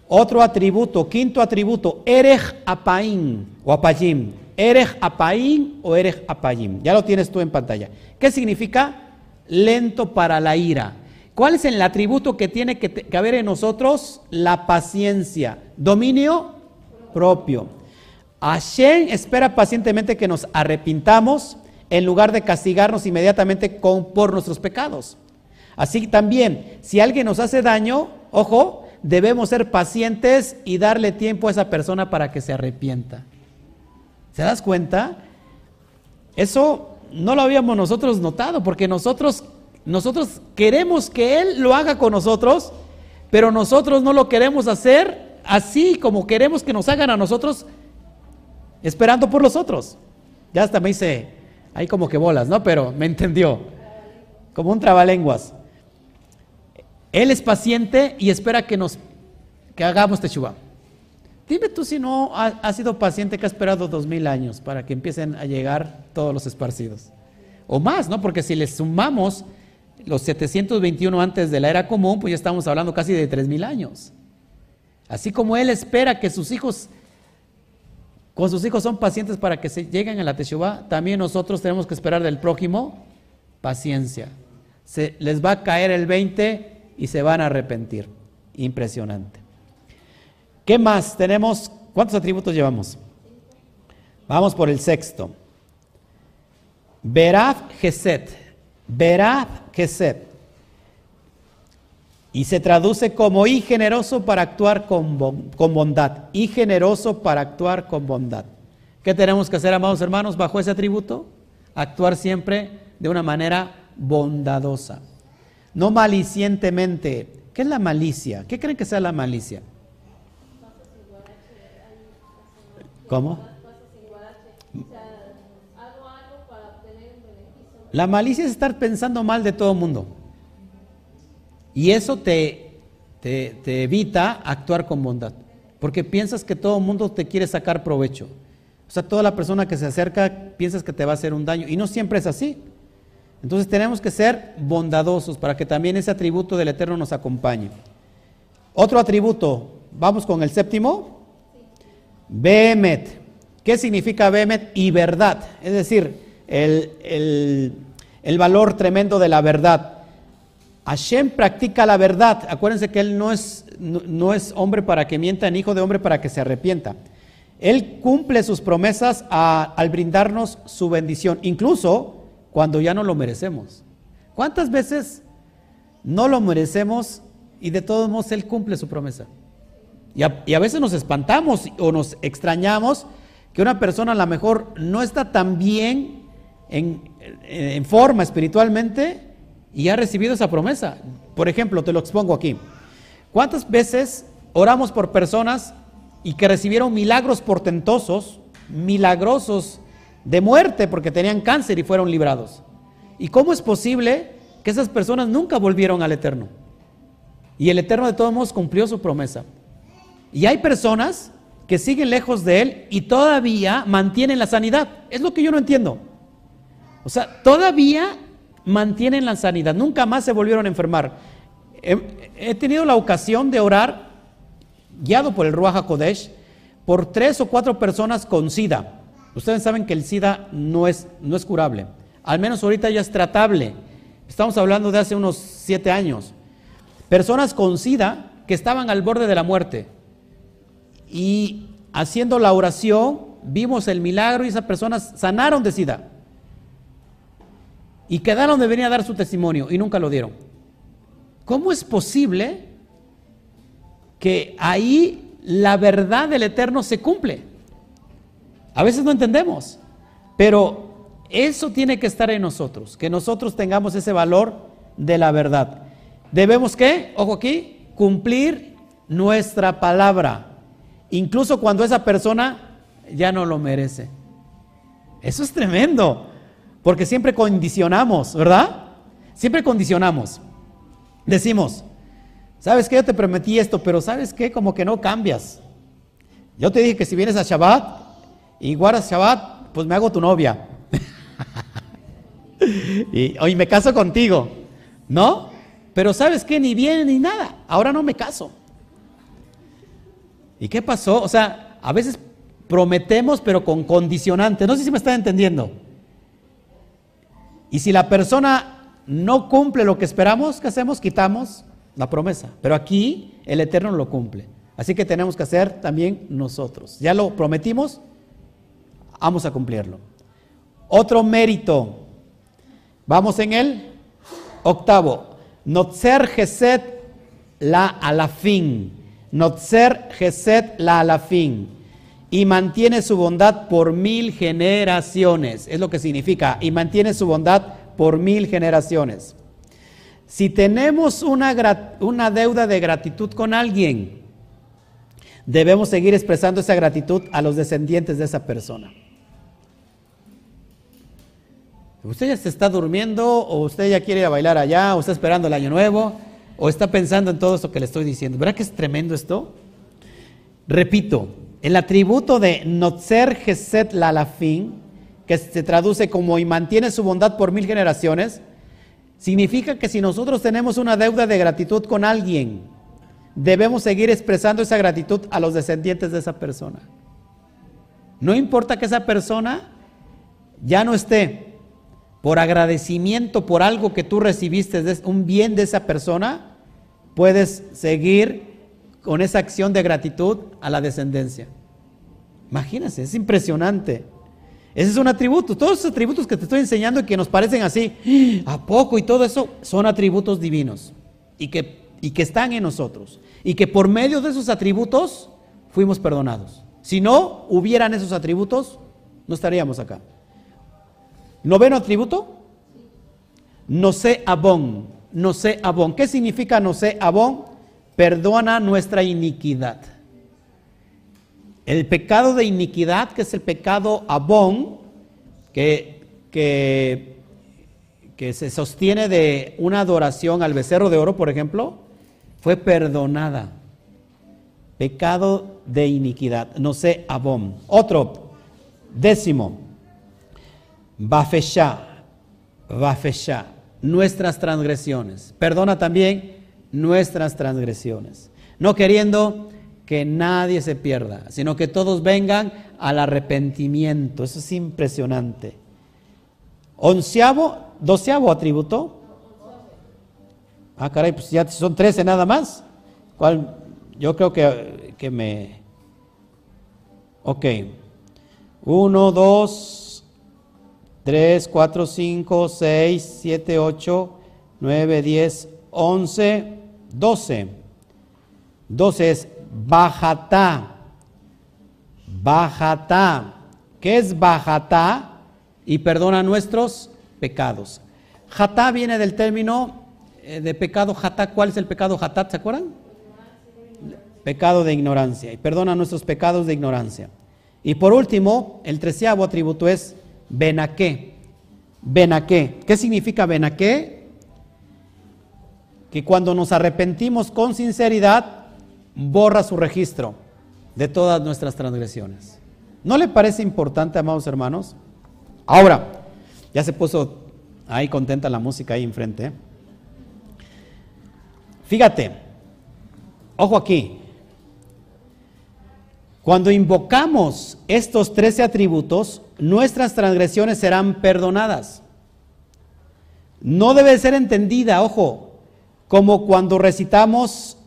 Speaker 1: Otro atributo, quinto atributo, Erej Apaim o Apayim. Erej Apaim o Erej Apayim. Ya lo tienes tú en pantalla. ¿Qué significa? Lento para la ira. ¿Cuál es el atributo que tiene que, haber en nosotros? La paciencia. Dominio propio. Hashem espera pacientemente que nos arrepintamos en lugar de castigarnos inmediatamente por nuestros pecados. Así también, si alguien nos hace daño, ojo, debemos ser pacientes y darle tiempo a esa persona para que se arrepienta. ¿Se das cuenta? Eso no lo habíamos nosotros notado, porque nosotros, nosotros queremos que Él lo haga con nosotros, pero nosotros no lo queremos hacer así como queremos que nos hagan a nosotros, esperando por los otros. Ya hasta me hice ahí como que bolas, ¿no? Pero me entendió, como un trabalenguas. Él es paciente y espera que nos que hagamos teshuva. Dime tú si no ha, sido paciente que ha esperado dos mil años para que empiecen a llegar todos los esparcidos. O más, ¿no? Porque si les sumamos los 721 antes de la era común, pues ya estamos hablando casi de tres mil años. Así como Él espera que sus hijos con sus hijos son pacientes para que se lleguen a la Teshuvah, también nosotros tenemos que esperar del prójimo paciencia. Se les va a caer el 20 y se van a arrepentir. Impresionante. ¿Qué más tenemos? ¿Cuántos atributos llevamos? Vamos por el sexto. Veraf Geset. Veraf Geset. Y se traduce como y generoso para actuar con, bondad. Y generoso para actuar con bondad. ¿Qué tenemos que hacer, amados hermanos, bajo ese atributo? Actuar siempre de una manera bondadosa. No malicientemente. ¿Qué es la malicia? ¿Qué creen que sea la malicia? ¿Cómo? La malicia es estar pensando mal de todo el mundo. Y eso te, te, evita actuar con bondad. Porque piensas que todo el mundo te quiere sacar provecho. O sea, toda la persona que se acerca piensas que te va a hacer un daño. Y no siempre es así. Entonces tenemos que ser bondadosos para que también ese atributo del Eterno nos acompañe. Otro atributo, vamos con el séptimo. Behemet. ¿Qué significa Behemet? Y verdad. Es decir, el, valor tremendo de la verdad. Hashem practica la verdad. Acuérdense que Él no es, no, es hombre para que mienta, ni hijo de hombre para que se arrepienta. Él cumple sus promesas al brindarnos su bendición, incluso cuando ya no lo merecemos. ¿Cuántas veces no lo merecemos y de todos modos Él cumple su promesa? Y a, y a veces nos espantamos o nos extrañamos que una persona a lo mejor no está tan bien en, forma espiritualmente y ha recibido esa promesa. Por ejemplo, te lo expongo aquí. ¿Cuántas veces oramos por personas y que recibieron milagros portentosos, milagrosos de muerte porque tenían cáncer y fueron librados? ¿Y cómo es posible que esas personas nunca volvieron al Eterno? Y el Eterno de todos modos cumplió su promesa. Y hay personas que siguen lejos de Él y todavía mantienen la sanidad. Es lo que yo no entiendo. O sea, todavía mantienen la sanidad, nunca más se volvieron a enfermar. He, tenido la ocasión de orar, guiado por el Ruach HaKodesh, por tres o cuatro personas con SIDA. Ustedes saben que el SIDA no es, no es curable, al menos ahorita ya es tratable. Estamos hablando de hace unos siete años. Personas con SIDA que estaban al borde de la muerte. Y haciendo la oración, vimos el milagro y esas personas sanaron de SIDA y quedaron de venir a dar su testimonio y nunca lo dieron. ¿Cómo es posible que ahí la verdad del Eterno se cumple? A veces no entendemos, pero eso tiene que estar en nosotros, que nosotros tengamos ese valor de la verdad. Debemos que, ojo aquí, cumplir nuestra palabra, incluso cuando esa persona ya no lo merece. Eso es tremendo. Porque siempre condicionamos, ¿verdad? Siempre condicionamos. Decimos, ¿sabes qué? Yo te prometí esto, pero ¿sabes qué? Como que no cambias. Yo te dije que si vienes a Shabbat y guardas Shabbat, pues me hago tu novia. y hoy me caso contigo, ¿no? Pero ¿sabes qué? Ni viene ni nada. Ahora no me caso. ¿Y qué pasó? O sea, a veces prometemos, pero con condicionantes. No sé si me están entendiendo. Y si la persona no cumple lo que esperamos, ¿qué hacemos? Quitamos la promesa. Pero aquí el Eterno lo cumple. Así que tenemos que hacer también nosotros. Ya lo prometimos, vamos a cumplirlo. Otro mérito. Vamos en el octavo. Notzer Geset la alafin. Notzer Geset la alafin y mantiene su bondad por mil generaciones. Es lo que significa, y mantiene su bondad por mil generaciones. Si tenemos una, una deuda de gratitud con alguien, debemos seguir expresando esa gratitud a los descendientes de esa persona. Usted ya se está durmiendo, o usted ya quiere ir a bailar allá, o está esperando el año nuevo, o está pensando en todo esto que le estoy diciendo. ¿Verdad que es tremendo esto? Repito, el atributo de Notzer Geset Lalafin, que se traduce como y mantiene su bondad por mil generaciones, significa que si nosotros tenemos una deuda de gratitud con alguien, debemos seguir expresando esa gratitud a los descendientes de esa persona. No importa que esa persona ya no esté, por agradecimiento por algo que tú recibiste, un bien de esa persona, puedes seguir con esa acción de gratitud a la descendencia. Imagínense, es impresionante. Ese es un atributo. Todos esos atributos que te estoy enseñando y que nos parecen así, ¿a poco? Y todo eso son atributos divinos y que, y que están en nosotros. Y que por medio de esos atributos fuimos perdonados. Si no hubieran esos atributos, no estaríamos acá. Noveno atributo, no sé abón, no sé abón. ¿Qué significa no sé abón? Perdona nuestra iniquidad. El pecado de iniquidad, que es el pecado abón, que, que, que se sostiene de una adoración al becerro de oro, por ejemplo, fue perdonada. Pecado de iniquidad, no sé abón. Otro, décimo, bafeshá, bafeshá, nuestras transgresiones. Perdona también nuestras transgresiones. No queriendo que nadie se pierda, sino que todos vengan al arrepentimiento. Eso es impresionante. Onceavo, doceavo atributo. Ah, caray, pues ya son trece nada más. ¿Cuál? Yo creo que, que me... Ok. Uno, dos, tres, cuatro, cinco, seis, siete, ocho, nueve, diez, once, doce. Doce es Bajatá. Bajatá. ¿Qué es Bajatá? Y perdona nuestros pecados. Jatá viene del término eh, de pecado Jatá. ¿Cuál es el pecado Jatá? ¿Se acuerdan? Pecado de ignorancia. Y perdona nuestros pecados de ignorancia. Y por último, el treceavo atributo es Benaqué. Benaqué. ¿Qué significa Benaqué? Que cuando nos arrepentimos con sinceridad, borra su registro de todas nuestras transgresiones. ¿No le parece importante, amados hermanos? Ahora, ya se puso ahí contenta la música ahí enfrente. Fíjate, ojo aquí. Cuando invocamos estos trece atributos, nuestras transgresiones serán perdonadas. No debe ser entendida, ojo, como cuando recitamos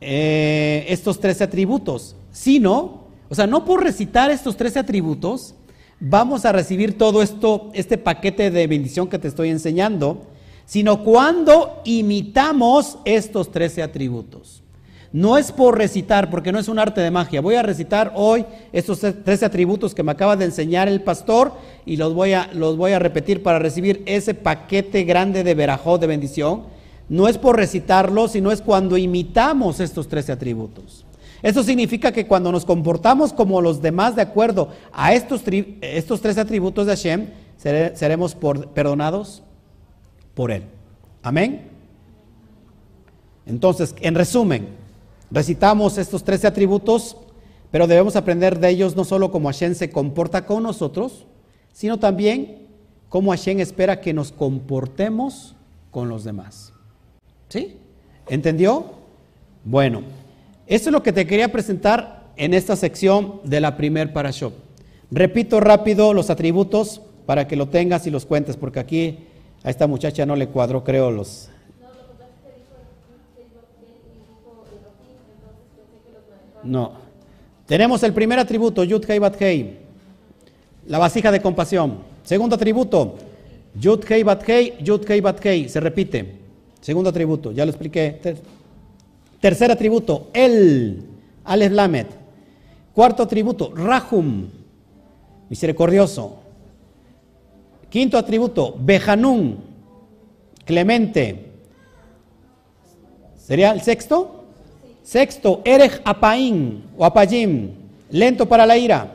Speaker 1: eh, estos tres atributos, sino, o sea, no por recitar estos tres atributos, vamos a recibir todo esto, este paquete de bendición que te estoy enseñando, sino cuando imitamos estos trece atributos. No es por recitar, porque no es un arte de magia. Voy a recitar hoy estos trece atributos que me acaba de enseñar el pastor y los voy a, los voy a repetir para recibir ese paquete grande de verajó de bendición no es por recitarlo, sino es cuando imitamos estos tres atributos. Esto significa que cuando nos comportamos como los demás de acuerdo a estos, estos tres atributos de Hashem, seremos perdonados por Él. Amén. Entonces, en resumen, recitamos estos tres atributos, pero debemos aprender de ellos no solo cómo Hashem se comporta con nosotros, sino también cómo Hashem espera que nos comportemos con los demás. ¿Sí? ¿Entendió? Bueno, esto es lo que te quería presentar en esta sección de la primer parashop. Repito rápido los atributos para que lo tengas y los cuentes, porque aquí a esta muchacha no le cuadró, creo, los... No. Tenemos el primer atributo, Yud Hei Bat la vasija de compasión. Segundo atributo, Yud Hei Bat Hei, Yud Hei Bat se repite. Segundo atributo, ya lo expliqué. Tercer atributo, el, Alef Lamed. Cuarto atributo, Rahum, misericordioso. Quinto atributo, Bejanun, clemente. ¿Sería el sexto? Sexto, Erech Apaim o Apayim, lento para la ira.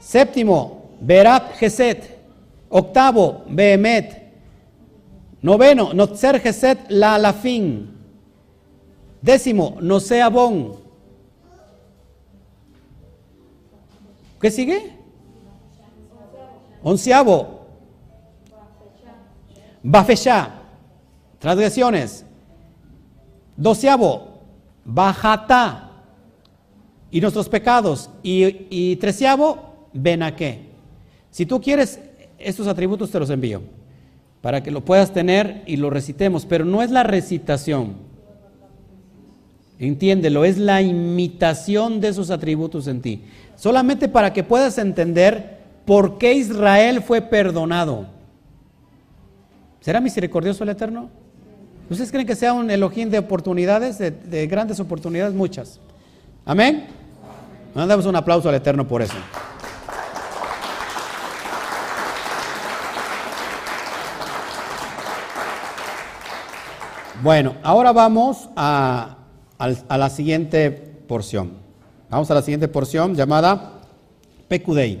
Speaker 1: Séptimo, Berat Geset. Octavo, Behemet, Noveno, Notzer Geset la alafin. Décimo, no sea bon. ¿Qué sigue? Onceavo. Bafeshá. Transgresiones. Doceavo. Bajata. y nuestros pecados. Y, y treceavo, ven a qué. Si tú quieres, estos atributos te los envío para que lo puedas tener y lo recitemos, pero no es la recitación. Entiéndelo, es la imitación de esos atributos en ti. Solamente para que puedas entender por qué Israel fue perdonado. ¿Será misericordioso el Eterno? ¿Ustedes creen que sea un elojín de oportunidades, de, grandes oportunidades? Muchas. Amén. Mandamos un aplauso al Eterno por eso. Bueno, ahora vamos a, la siguiente porción. Vamos a la siguiente porción llamada Pecudei.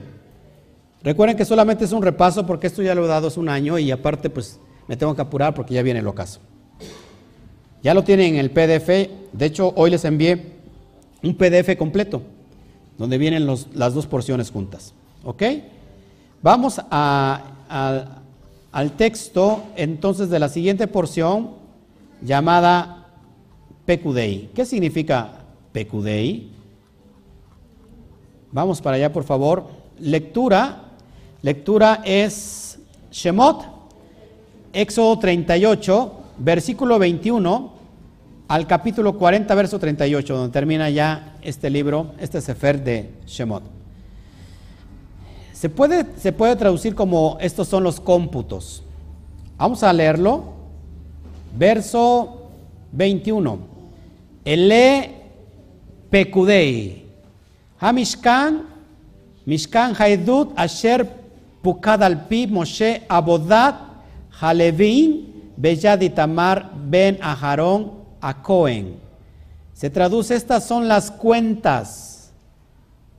Speaker 1: Recuerden que solamente es un repaso porque esto ya lo he dado hace un año y aparte pues me tengo que apurar porque ya viene el ocaso. Ya lo tienen en el PDF. De hecho, hoy les envié un PDF completo donde vienen las dos porciones juntas. ¿Ok? Vamos al texto entonces de la siguiente porción llamada Pecudei. ¿Qué significa Pecudei? Vamos para allá, por favor. Lectura. Lectura es Shemot, Éxodo 38, versículo 21 al capítulo 40, verso 38, donde termina ya este libro, este Sefer de Shemot. Se puede, se puede traducir como estos son los cómputos. Vamos a leerlo. Verso 21. Ele pekudei. Hamishkan, Mishkan haidut asher pukad al pi Moshe abodat halevin beyad itamar ben aharon a Cohen. Se traduce, estas son las cuentas.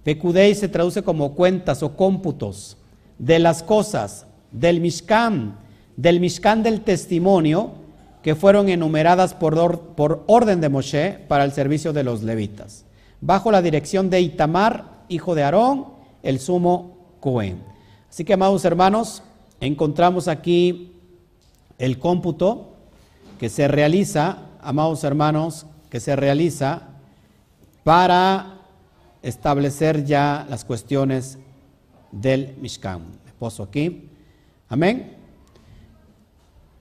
Speaker 1: Pekudei se traduce como cuentas o cómputos de las cosas del Mishkan, del Mishkan del testimonio, que fueron enumeradas por, por orden de Moshe para el servicio de los levitas, bajo la dirección de Itamar, hijo de Aarón, el sumo Cohen. Así que, amados hermanos, encontramos aquí el cómputo que se realiza, amados hermanos, que se realiza para establecer ya las cuestiones del Mishkan. Esposo aquí. Amén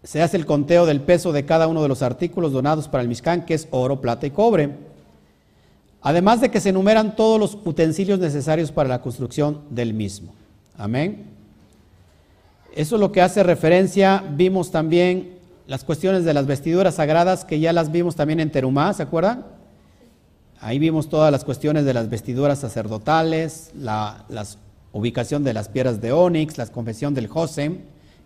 Speaker 1: se hace el conteo del peso de cada uno de los artículos donados para el Mishkan, que es oro, plata y cobre. Además de que se enumeran todos los utensilios necesarios para la construcción del mismo. Amén. Eso es lo que hace referencia. Vimos también las cuestiones de las vestiduras sagradas, que ya las vimos también en Terumá, ¿se acuerdan? Ahí vimos todas las cuestiones de las vestiduras sacerdotales, la ubicación de las piedras de onix, la confesión del Josem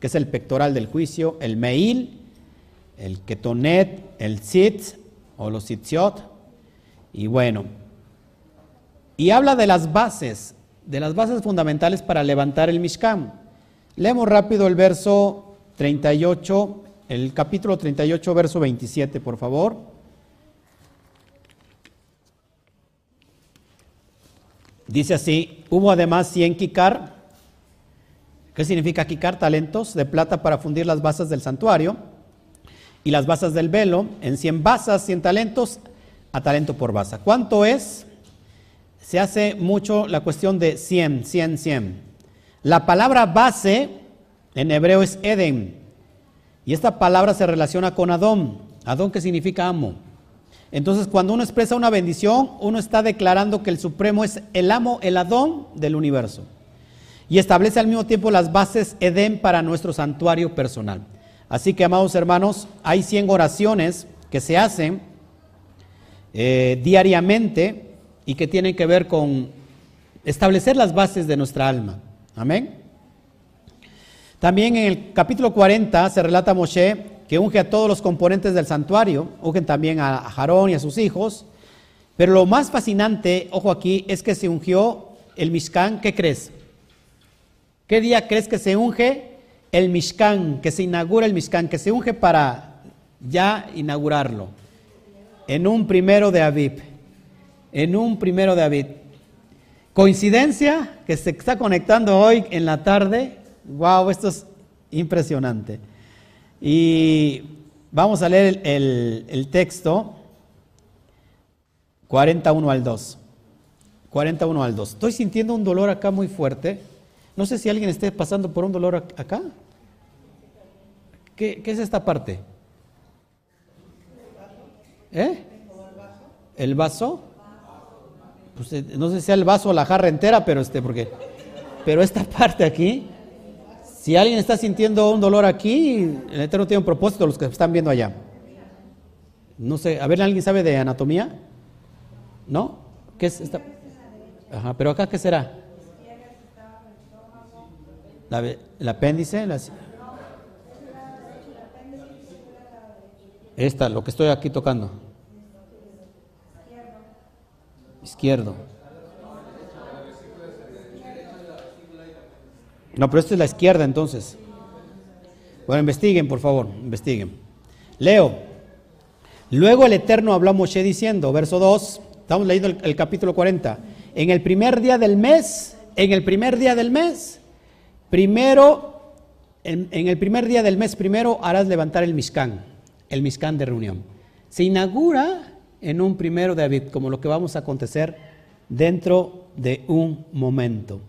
Speaker 1: que es el pectoral del juicio, el meil, el ketonet, el tzitz o los tzitziot, y bueno, y habla de las bases, de las bases fundamentales para levantar el Mishkan. Leemos rápido el verso 38, el capítulo 38, verso 27, por favor. Dice así, hubo además 100 kikar ¿Qué significa quicar talentos de plata para fundir las basas del santuario y las basas del velo en 100 basas, 100 talentos a talento por basa. ¿Cuánto es? Se hace mucho la cuestión de 100, 100, 100. La palabra base en hebreo es Eden y esta palabra se relaciona con Adón. Adón que significa amo. Entonces cuando uno expresa una bendición, uno está declarando que el Supremo es el amo, el Adón del universo y establece al mismo tiempo las bases Edén para nuestro santuario personal. Así que, amados hermanos, hay 100 oraciones que se hacen eh, diariamente y que tienen que ver con establecer las bases de nuestra alma. Amén. También en el capítulo 40 se relata Moshe que unge a todos los componentes del santuario, ungen también a Jarón y a sus hijos, pero lo más fascinante, ojo aquí, es que se ungió el Mishkan, ¿qué crees? ¿Qué día crees que se unge el Mishkan, que se inaugura el Mishkan, que se unge para ya inaugurarlo? En un primero de Aviv. En un primero de Aviv. Coincidencia que se está conectando hoy en la tarde. Wow, esto es impresionante. Y vamos a leer el, el texto 41 al 2. 41 al 2. Estoy sintiendo un dolor acá muy fuerte. No sé si alguien esté pasando por un dolor acá. ¿Qué, es esta parte? ¿Eh? ¿El vaso? Pues, eh, no sé si sea el vaso o la jarra entera, pero este, porque, pero esta parte aquí, si alguien está sintiendo un dolor aquí, el Eterno tiene un propósito, los que están viendo allá. No sé, a ver, ¿alguien sabe de anatomía? ¿No? ¿Qué es esta? Ajá, pero acá, ¿qué será? La, el apéndice, esta, lo que estoy aquí tocando. Izquierdo. No, pero esta es la izquierda entonces. Bueno, investiguen, por favor, investiguen. Leo. Luego el Eterno habló a Moshe diciendo, verso 2, estamos leyendo el, capítulo 40. En el primer día del mes, en el primer día del mes, primero, en, el primer día del mes primero harás levantar el Mishkan, el Mishkan de reunión. Se inaugura en un primero de David, como lo que vamos a acontecer dentro de un momento.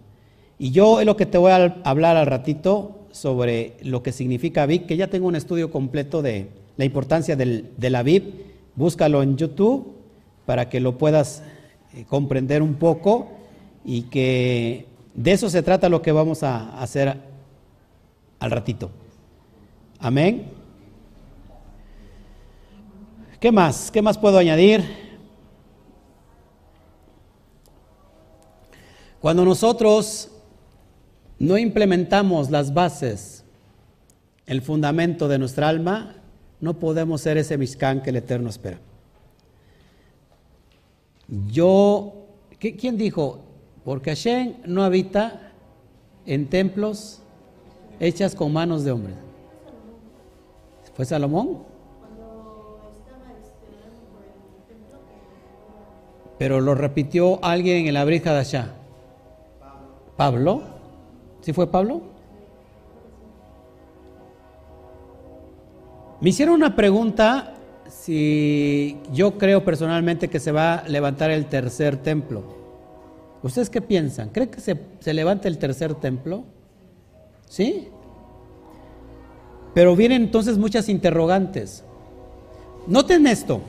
Speaker 1: Y yo es lo que te voy a hablar al ratito sobre lo que significa Aviv, que ya tengo un estudio completo de la importancia del, del Aviv. Búscalo en YouTube para que lo puedas eh, comprender un poco y que de eso se trata lo que vamos a hacer al ratito. Amén. ¿Qué más? ¿Qué más puedo añadir? Cuando nosotros no implementamos las bases, el fundamento de nuestra alma, no podemos ser ese Mishkan que el Eterno espera. Yo, ¿quién dijo? Porque Hashem no habita en templos hechas con manos de hombres. ¿Fue Salomón? Pero lo repitió alguien en la brija de allá. Pablo. ¿Sí fue Pablo? Me hicieron una pregunta si yo creo personalmente que se va a levantar el tercer templo. ¿Ustedes qué piensan? ¿Creen que se, se levante el tercer templo? ¿Sí? Pero vienen entonces muchas interrogantes. Noten esto.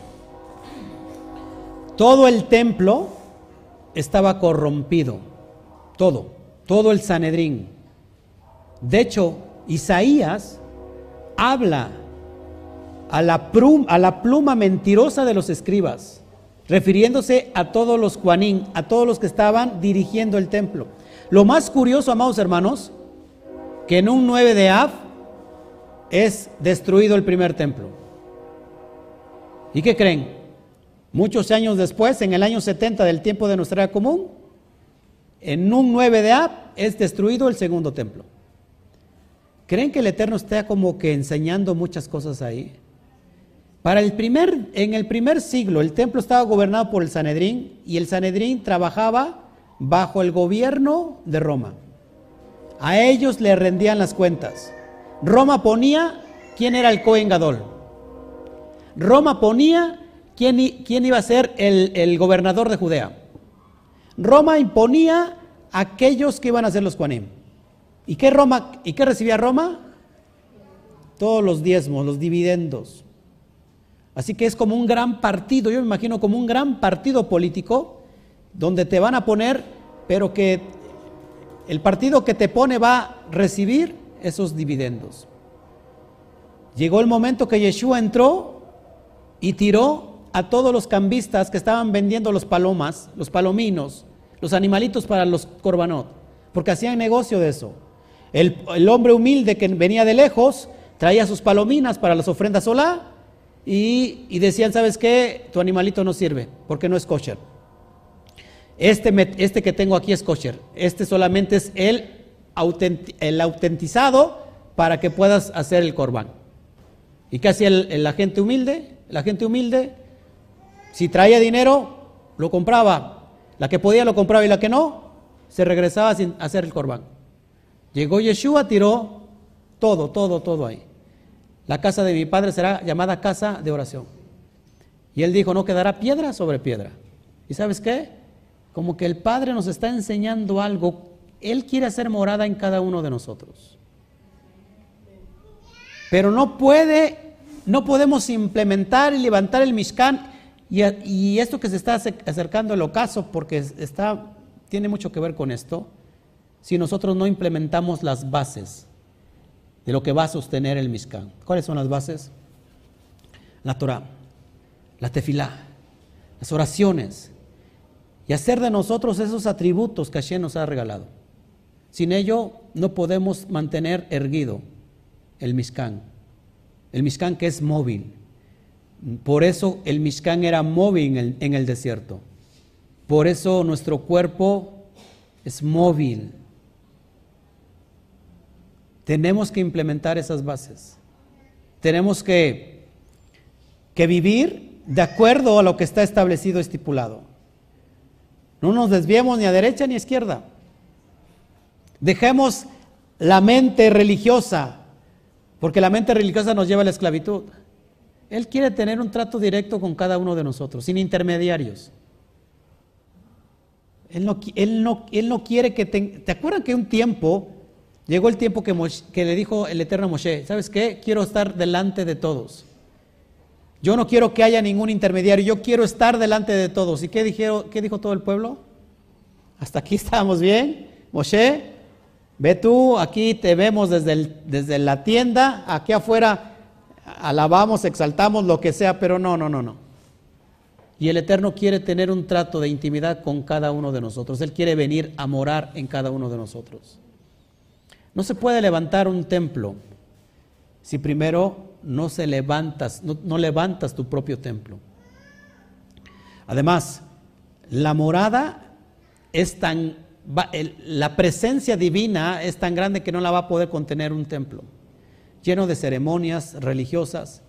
Speaker 1: Todo el templo estaba corrompido, todo, todo el Sanedrín. De hecho, Isaías habla a la, a la pluma mentirosa de los escribas, refiriéndose a todos los Juanín, a todos los que estaban dirigiendo el templo. Lo más curioso, amados hermanos, que en un 9 de Av es destruido el primer templo. ¿Y qué creen? Muchos años después, en el año 70 del tiempo de nuestra era común, en un 9 de Ab es destruido el segundo templo. ¿Creen que el Eterno está como que enseñando muchas cosas ahí? Para el primer, en el primer siglo, el templo estaba gobernado por el Sanedrín y el Sanedrín trabajaba bajo el gobierno de Roma. A ellos le rendían las cuentas. Roma ponía quién era el Cohen Gadol. Roma ponía ¿quién, iba a ser el, gobernador de Judea? Roma imponía a aquellos que iban a ser los Juanim. ¿Y qué, Roma, ¿Y qué recibía Roma? Todos los diezmos, los dividendos. Así que es como un gran partido, yo me imagino como un gran partido político, donde te van a poner, pero que el partido que te pone va a recibir esos dividendos. Llegó el momento que Yeshua entró y tiró a todos los cambistas que estaban vendiendo los palomas, los palominos, los animalitos para los corbanot, porque hacían negocio de eso. El, hombre humilde que venía de lejos traía sus palominas para las ofrendas solá y, decían, ¿sabes qué? Tu animalito no sirve porque no es kosher. Este, este que tengo aquí es kosher. Este solamente es el, autentizado para que puedas hacer el corbán. ¿Y qué hacía la gente humilde? La gente humilde si traía dinero, lo compraba. La que podía lo compraba y la que no, se regresaba sin hacer el corbán. Llegó Yeshua, tiró todo, todo, todo ahí. La casa de mi padre será llamada casa de oración. Y él dijo, no quedará piedra sobre piedra. ¿Y sabes qué? como que el Padre nos está enseñando algo. Él quiere hacer morada en cada uno de nosotros. Pero no puede, no podemos implementar y levantar el Mishkan y, esto que se está acercando el ocaso, porque está, tiene mucho que ver con esto, si nosotros no implementamos las bases de lo que va a sostener el Mishkan. ¿Cuáles son las bases? La Torah, la tefilá, las oraciones y hacer de nosotros esos atributos que Hashem nos ha regalado. Sin ello no podemos mantener erguido el Mishkan. El Mishkan que es móvil. Por eso el Mishkan era móvil en el, desierto. Por eso nuestro cuerpo es móvil. Tenemos que implementar esas bases. Tenemos que, que vivir de acuerdo a lo que está establecido, estipulado. No nos desviemos ni a derecha ni a izquierda. Dejemos la mente religiosa, porque la mente religiosa nos lleva a la esclavitud. Él quiere tener un trato directo con cada uno de nosotros, sin intermediarios. Él no, él no, él no quiere que... Te, ¿Te acuerdas que un tiempo, llegó el tiempo que, que le dijo el Eterno Moshe, ¿sabes qué? Quiero estar delante de todos. Yo no quiero que haya ningún intermediario, yo quiero estar delante de todos. ¿Y qué, dijeron, dijo todo el pueblo? Hasta aquí estábamos bien. Moshe, ve tú, aquí te vemos desde la tienda, aquí afuera alabamos, exaltamos, lo que sea, pero no, no, no, no. Y el Eterno quiere tener un trato de intimidad con cada uno de nosotros. Él quiere venir a morar en cada uno de nosotros. No se puede levantar un templo si primero no se levantas, no, levantas tu propio templo. Además, la morada es tan, la presencia divina es tan grande que no la va a poder contener un templo lleno de ceremonias religiosas,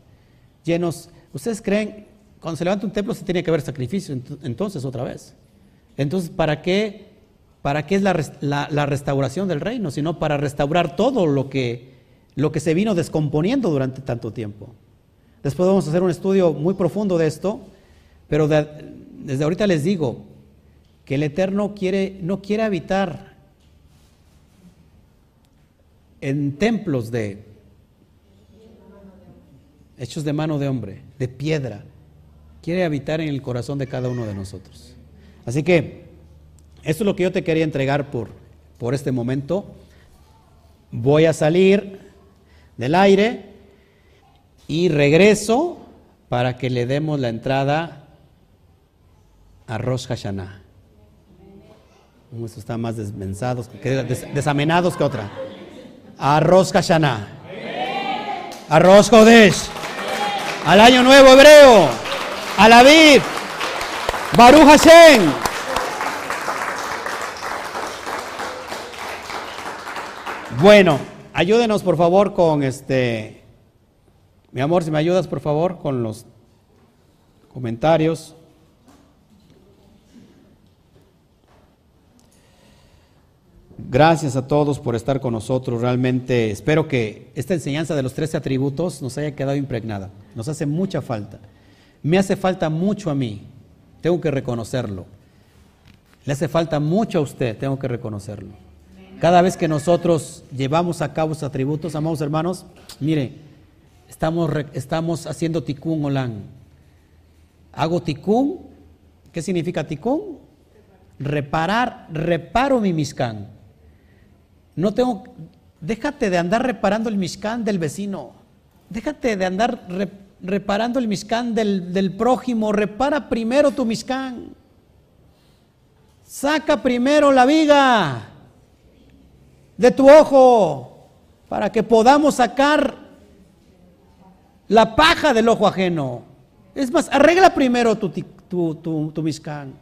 Speaker 1: llenos... ¿Ustedes creen, cuando se levanta un templo se tiene que haber sacrificio entonces otra vez? Entonces, ¿para qué, para qué es la, restauración del reino? Sino para restaurar todo lo que, lo que se vino descomponiendo durante tanto tiempo. Después vamos a hacer un estudio muy profundo de esto, pero desde ahorita les digo que el Eterno quiere, no quiere habitar en templos de, hechos de mano de hombre, de piedra, quiere habitar en el corazón de cada uno de nosotros. Así que esto es lo que yo te quería entregar por, por este momento. Voy a salir del aire y regreso para que le demos la entrada a Rosh Hashanah. Esto está más desmensados, desamenados que otra. A Rosh Hashanah. A Rosh Kodesh al año nuevo hebreo, a la vid, Baruch Hashem. Bueno, ayúdenos por favor con este, mi amor, si me ayudas por favor con los comentarios. Gracias a todos por estar con nosotros. Realmente espero que esta enseñanza de los 13 atributos nos haya quedado impregnada. Nos hace mucha falta. Me hace falta mucho a mí. Tengo que reconocerlo. Le hace falta mucho a usted. Tengo que reconocerlo. Cada vez que nosotros llevamos a cabo estos atributos, amados hermanos, mire, estamos, estamos haciendo tikkun olán. Hago tikkun. ¿Qué significa tikkun? Reparar, reparo mi miscán no tengo, déjate de andar reparando el miscán del vecino. Déjate de andar reparando el miscán del, del, prójimo. Repara primero tu miscán. Saca primero la viga de tu ojo para que podamos sacar la paja del ojo ajeno. Es más, arregla primero tu, tu, tu, tu miscán.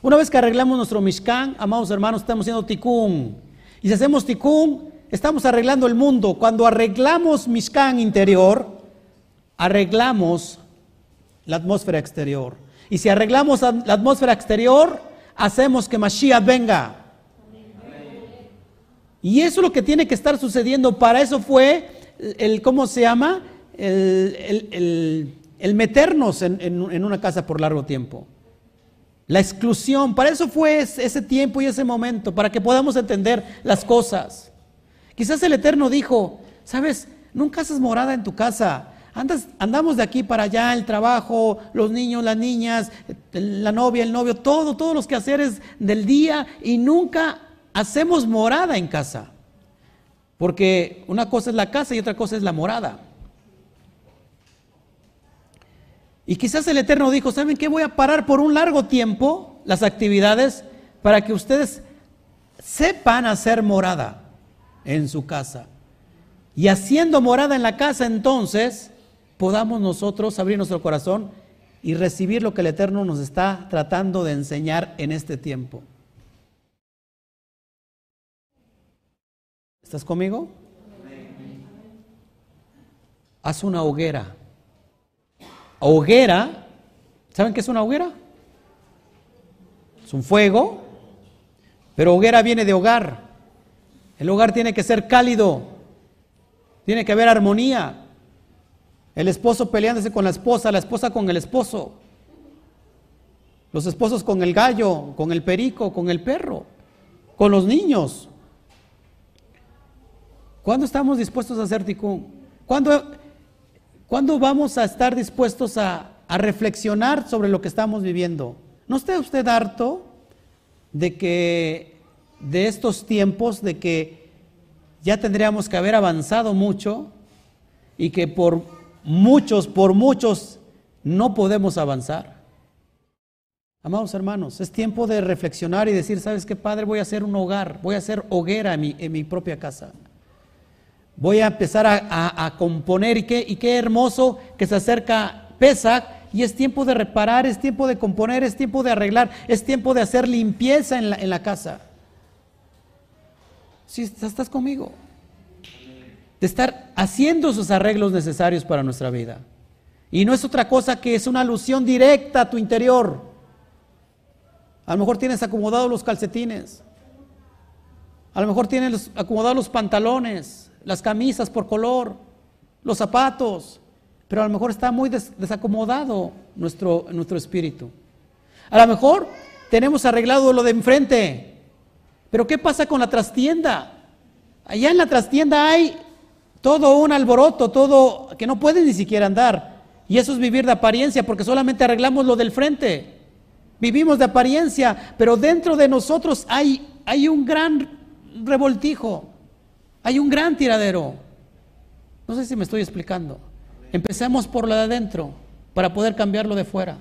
Speaker 1: Una vez que arreglamos nuestro miscán, amados hermanos, estamos haciendo ticún. Y si hacemos tikkun, estamos arreglando el mundo. Cuando arreglamos Mishkan interior, arreglamos la atmósfera exterior. Y si arreglamos la atmósfera exterior, hacemos que Mashiach venga. Y eso es lo que tiene que estar sucediendo. Para eso fue el, ¿cómo se llama? El, meternos en una casa por largo tiempo. la exclusión. Para eso fue ese tiempo y ese momento, para que podamos entender las cosas. Quizás el Eterno dijo, sabes, nunca haces morada en tu casa. Andas, andamos de aquí para allá, el trabajo, los niños, las niñas, la novia, el novio, todo, todos los quehaceres del día y nunca hacemos morada en casa. Porque una cosa es la casa y otra cosa es la morada. Y quizás el Eterno dijo, ¿saben qué? Voy a parar por un largo tiempo las actividades para que ustedes sepan hacer morada en su casa. Y haciendo morada en la casa entonces, podamos nosotros abrir nuestro corazón y recibir lo que el Eterno nos está tratando de enseñar en este tiempo. ¿Estás conmigo? Haz una hoguera Hoguera, ¿saben qué es una hoguera? Es un fuego, pero hoguera viene de hogar. El hogar tiene que ser cálido, tiene que haber armonía. El esposo peleándose con la esposa, la esposa con el esposo. Los esposos con el gallo, con el perico, con el perro, con los niños. ¿Cuándo estamos dispuestos a hacer ticún? ¿Cuándo ¿Cuándo vamos a estar dispuestos a, reflexionar sobre lo que estamos viviendo? ¿No está usted harto de que de estos tiempos, de que ya tendríamos que haber avanzado mucho y que por muchos, por muchos, no podemos avanzar? Amados hermanos, es tiempo de reflexionar y decir, ¿sabes qué, Padre? Voy a hacer un hogar, voy a hacer hoguera en mi, en mi propia casa voy a empezar a, componer y qué, y qué hermoso que se acerca Pesach y es tiempo de reparar, es tiempo de componer, es tiempo de arreglar, es tiempo de hacer limpieza en la, en la casa. Si estás conmigo, de estar haciendo esos arreglos necesarios para nuestra vida. Y no es otra cosa que es una alusión directa a tu interior. A lo mejor tienes acomodados los calcetines. A lo mejor tienes acomodados los pantalones las camisas por color, los zapatos, pero a lo mejor está muy desacomodado nuestro, nuestro espíritu. A lo mejor tenemos arreglado lo de enfrente, pero ¿qué pasa con la trastienda? Allá en la trastienda hay todo un alboroto, todo que no puede ni siquiera andar. Y eso es vivir de apariencia, porque solamente arreglamos lo del frente. Vivimos de apariencia, pero dentro de nosotros hay, hay un gran revoltijo. Hay un gran tiradero. No sé si me estoy explicando. Empecemos por lo de adentro para poder cambiarlo de fuera.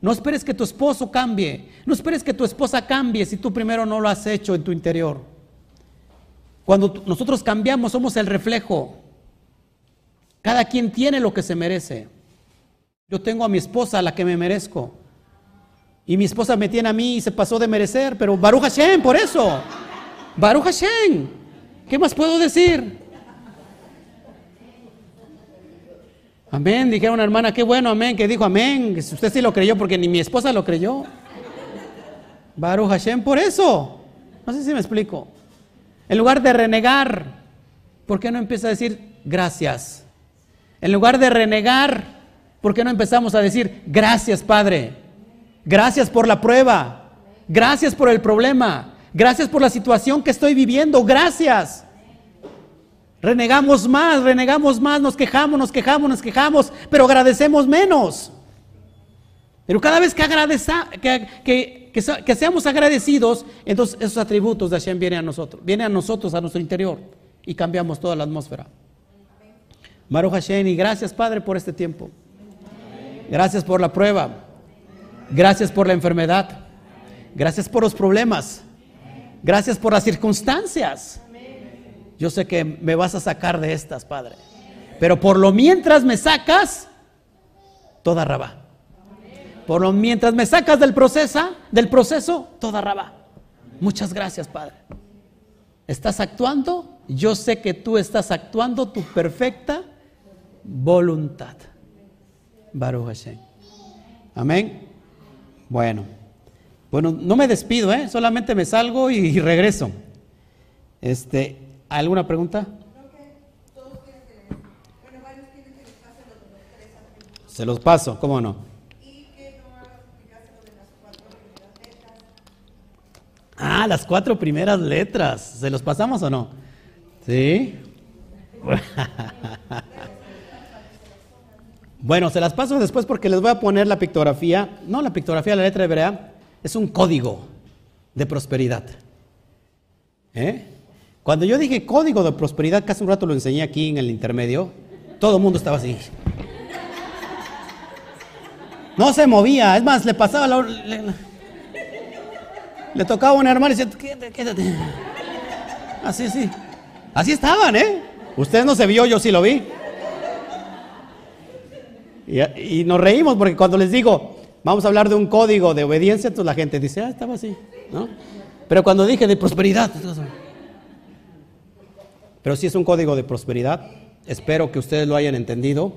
Speaker 1: No esperes que tu esposo cambie. No esperes que tu esposa cambie si tú primero no lo has hecho en tu interior. Cuando nosotros cambiamos somos el reflejo. Cada quien tiene lo que se merece. Yo tengo a mi esposa, la que me merezco. Y mi esposa me tiene a mí y se pasó de merecer, pero Baruch Hashem, por eso. Baruch Hashem. ¿Qué más puedo decir? Amén, dijeron una hermana, qué bueno, amén, que dijo amén. Usted sí lo creyó porque ni mi esposa lo creyó. Baruch Hashem por eso. No sé si me explico. En lugar de renegar, ¿por qué no empieza a decir gracias? En lugar de renegar, ¿por qué no empezamos a decir gracias, Padre? Gracias por la prueba. Gracias por el problema. Gracias por la situación que estoy viviendo. Gracias. Renegamos más, renegamos más, nos quejamos, nos quejamos, nos quejamos, pero agradecemos menos. Pero cada vez que, agradeza, que, seamos agradecidos, entonces esos atributos de Hashem vienen a nosotros, vienen a nosotros, a nuestro interior, y cambiamos toda la atmósfera. Maru Hashem, y gracias Padre por este tiempo. Gracias por la prueba. Gracias por la enfermedad. Gracias por los problemas. Gracias por las circunstancias. Yo sé que me vas a sacar de estas, Padre. Pero por lo mientras me sacas, toda raba. Por lo mientras me sacas del proceso, del proceso, toda raba. Muchas gracias, Padre. ¿Estás actuando? Yo sé que tú estás actuando tu perfecta voluntad. Baruch Hashem. Amén. Bueno. Bueno, no me despido, ¿eh? solamente me salgo y, regreso. Este, ¿Alguna pregunta? Se los paso, ¿cómo no? Ah, las cuatro primeras letras. ¿Se los pasamos o no? Sí. Bueno, se las paso después porque les voy a poner la pictografía. No, la pictografía la letra hebrea es un código de prosperidad. ¿Eh? Cuando yo dije código de prosperidad, casi un rato lo enseñé aquí en el intermedio, todo el mundo estaba así. No se movía, es más, le pasaba la... Le, tocaba a un hermano y decía, quédate, quédate. Así, sí. Así estaban, ¿eh? Usted no se vio, yo sí lo vi. Y, nos reímos porque cuando les digo, vamos a hablar de un código de obediencia, entonces la gente dice, ah, estaba así, ¿no? Pero cuando dije de prosperidad, pero sí es un código de prosperidad, espero que ustedes lo hayan entendido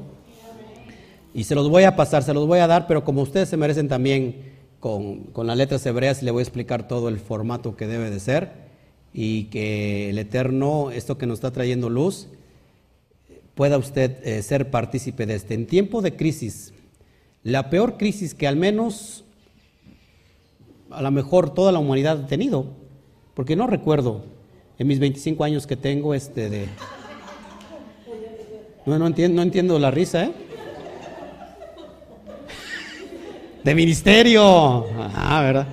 Speaker 1: y se los voy a pasar, se los voy a dar, pero como ustedes se merecen también con, con las letras hebreas, le voy a explicar todo el formato que debe de ser y que el Eterno, esto que nos está trayendo luz, pueda usted eh, ser partícipe de este. En tiempo de crisis, la peor crisis que al menos a lo mejor toda la humanidad ha tenido, porque no recuerdo en mis 25 años que tengo este de... No, entiendo, no entiendo la risa, ¿eh? De ministerio. Ah, ¿verdad?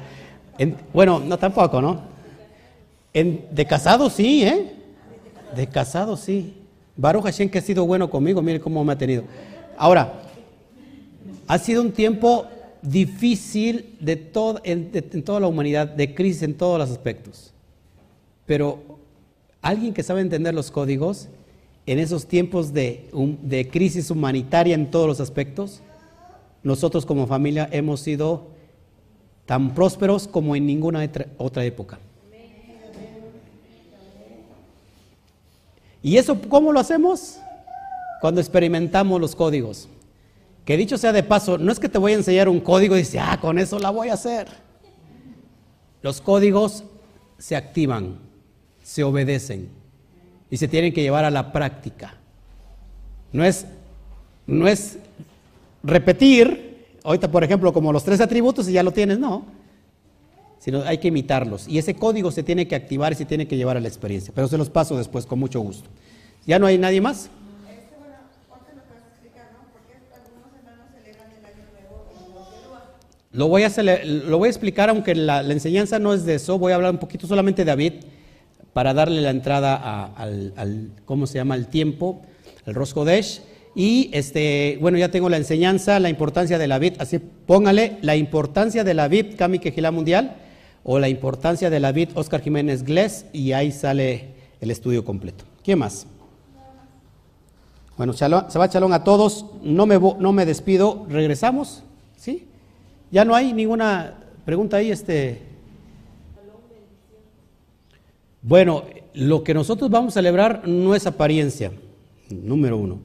Speaker 1: bueno, no tampoco, ¿no? En, de casado sí, ¿eh? De casado sí. Baruch Hashem que ha sido bueno conmigo, mire cómo me ha tenido. Ahora, ha sido un tiempo difícil de todo, en, toda la humanidad, de crisis en todos los aspectos. Pero alguien que sabe entender los códigos, en esos tiempos de, de crisis humanitaria en todos los aspectos, nosotros como familia hemos sido tan prósperos como en ninguna otra época. ¿Y eso cómo lo hacemos? Cuando experimentamos los códigos. Que dicho sea de paso, no es que te voy a enseñar un código y dices, ah, con eso la voy a hacer. Los códigos se activan, se obedecen y se tienen que llevar a la práctica. No es, no es repetir, ahorita por ejemplo, como los tres atributos y ya lo tienes, no. Sino hay que imitarlos. Y ese código se tiene que activar y se tiene que llevar a la experiencia. Pero se los paso después con mucho gusto. ¿Ya no hay nadie más? Lo voy, a a explicar, aunque la, enseñanza no es de eso, voy a hablar un poquito solamente de David para darle la entrada al, ¿cómo se llama?, el tiempo, el Roscodesh. Y este, bueno, ya tengo la enseñanza, la importancia de la vid, así póngale la importancia de la vid, Cami Quejilá Mundial, o la importancia de la vid, Oscar Jiménez Glés, y ahí sale el estudio completo. ¿Quién más? Bueno, se va chalón a todos, no me, no me despido, regresamos, ¿sí? Ya no hay ninguna pregunta ahí, este. Bueno, lo que nosotros vamos a celebrar no es apariencia, número uno,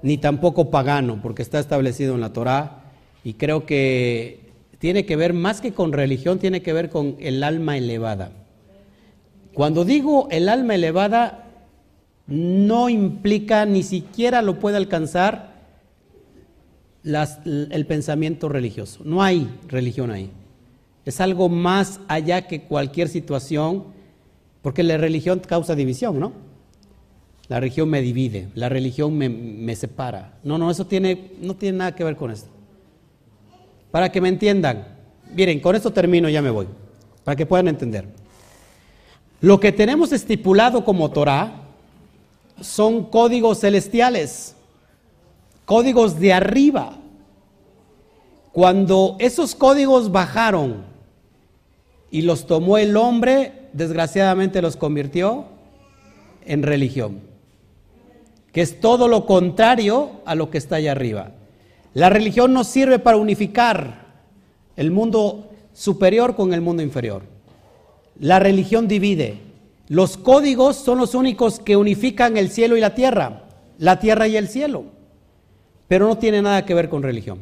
Speaker 1: ni tampoco pagano, porque está establecido en la Torá y creo que tiene que ver más que con religión, tiene que ver con el alma elevada. Cuando digo el alma elevada, no implica, ni siquiera lo puede alcanzar el pensamiento religioso. No hay religión ahí. Es algo más allá que cualquier situación, porque la religión causa división, ¿no? La religión me divide, la religión me, me separa. No, no, eso tiene, no tiene nada que ver con esto. Para que me entiendan, miren, con esto termino, ya me voy, para que puedan entender. Lo que tenemos estipulado como Torah son códigos celestiales, códigos de arriba. Cuando esos códigos bajaron y los tomó el hombre, desgraciadamente los convirtió en religión, que es todo lo contrario a lo que está allá arriba. La religión no sirve para unificar el mundo superior con el mundo inferior. La religión divide. Los códigos son los únicos que unifican el cielo y la tierra, la tierra y el cielo, pero no tiene nada que ver con religión.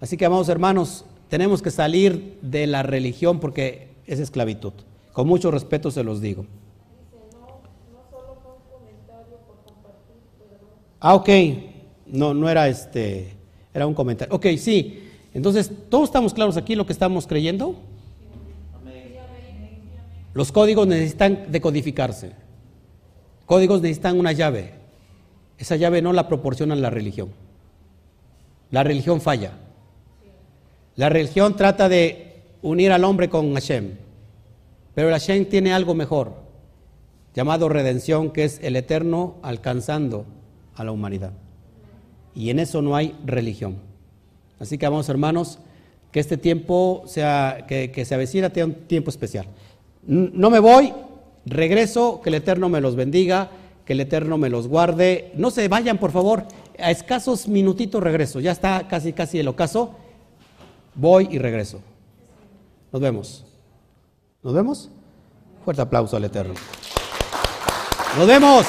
Speaker 1: Así que, amados hermanos, tenemos que salir de la religión porque es esclavitud. Con mucho respeto se los digo. Ah, ok. No, no era este, era un comentario. Ok, sí. Entonces, ¿todos estamos claros aquí lo que estamos creyendo? Los códigos necesitan decodificarse. Códigos necesitan una llave. Esa llave no la proporciona la religión. La religión falla. La religión trata de unir al hombre con Hashem. Pero Hashem tiene algo mejor, llamado redención, que es el eterno alcanzando a la humanidad. Y en eso no hay religión. Así que vamos, hermanos, que este tiempo sea, que, que se avecina, sea un tiempo especial. No me voy, regreso, que el Eterno me los bendiga, que el Eterno me los guarde. No se vayan, por favor, a escasos minutitos regreso. Ya está casi, casi el ocaso. Voy y regreso. Nos vemos. ¿Nos vemos? Fuerte aplauso al Eterno. Nos vemos.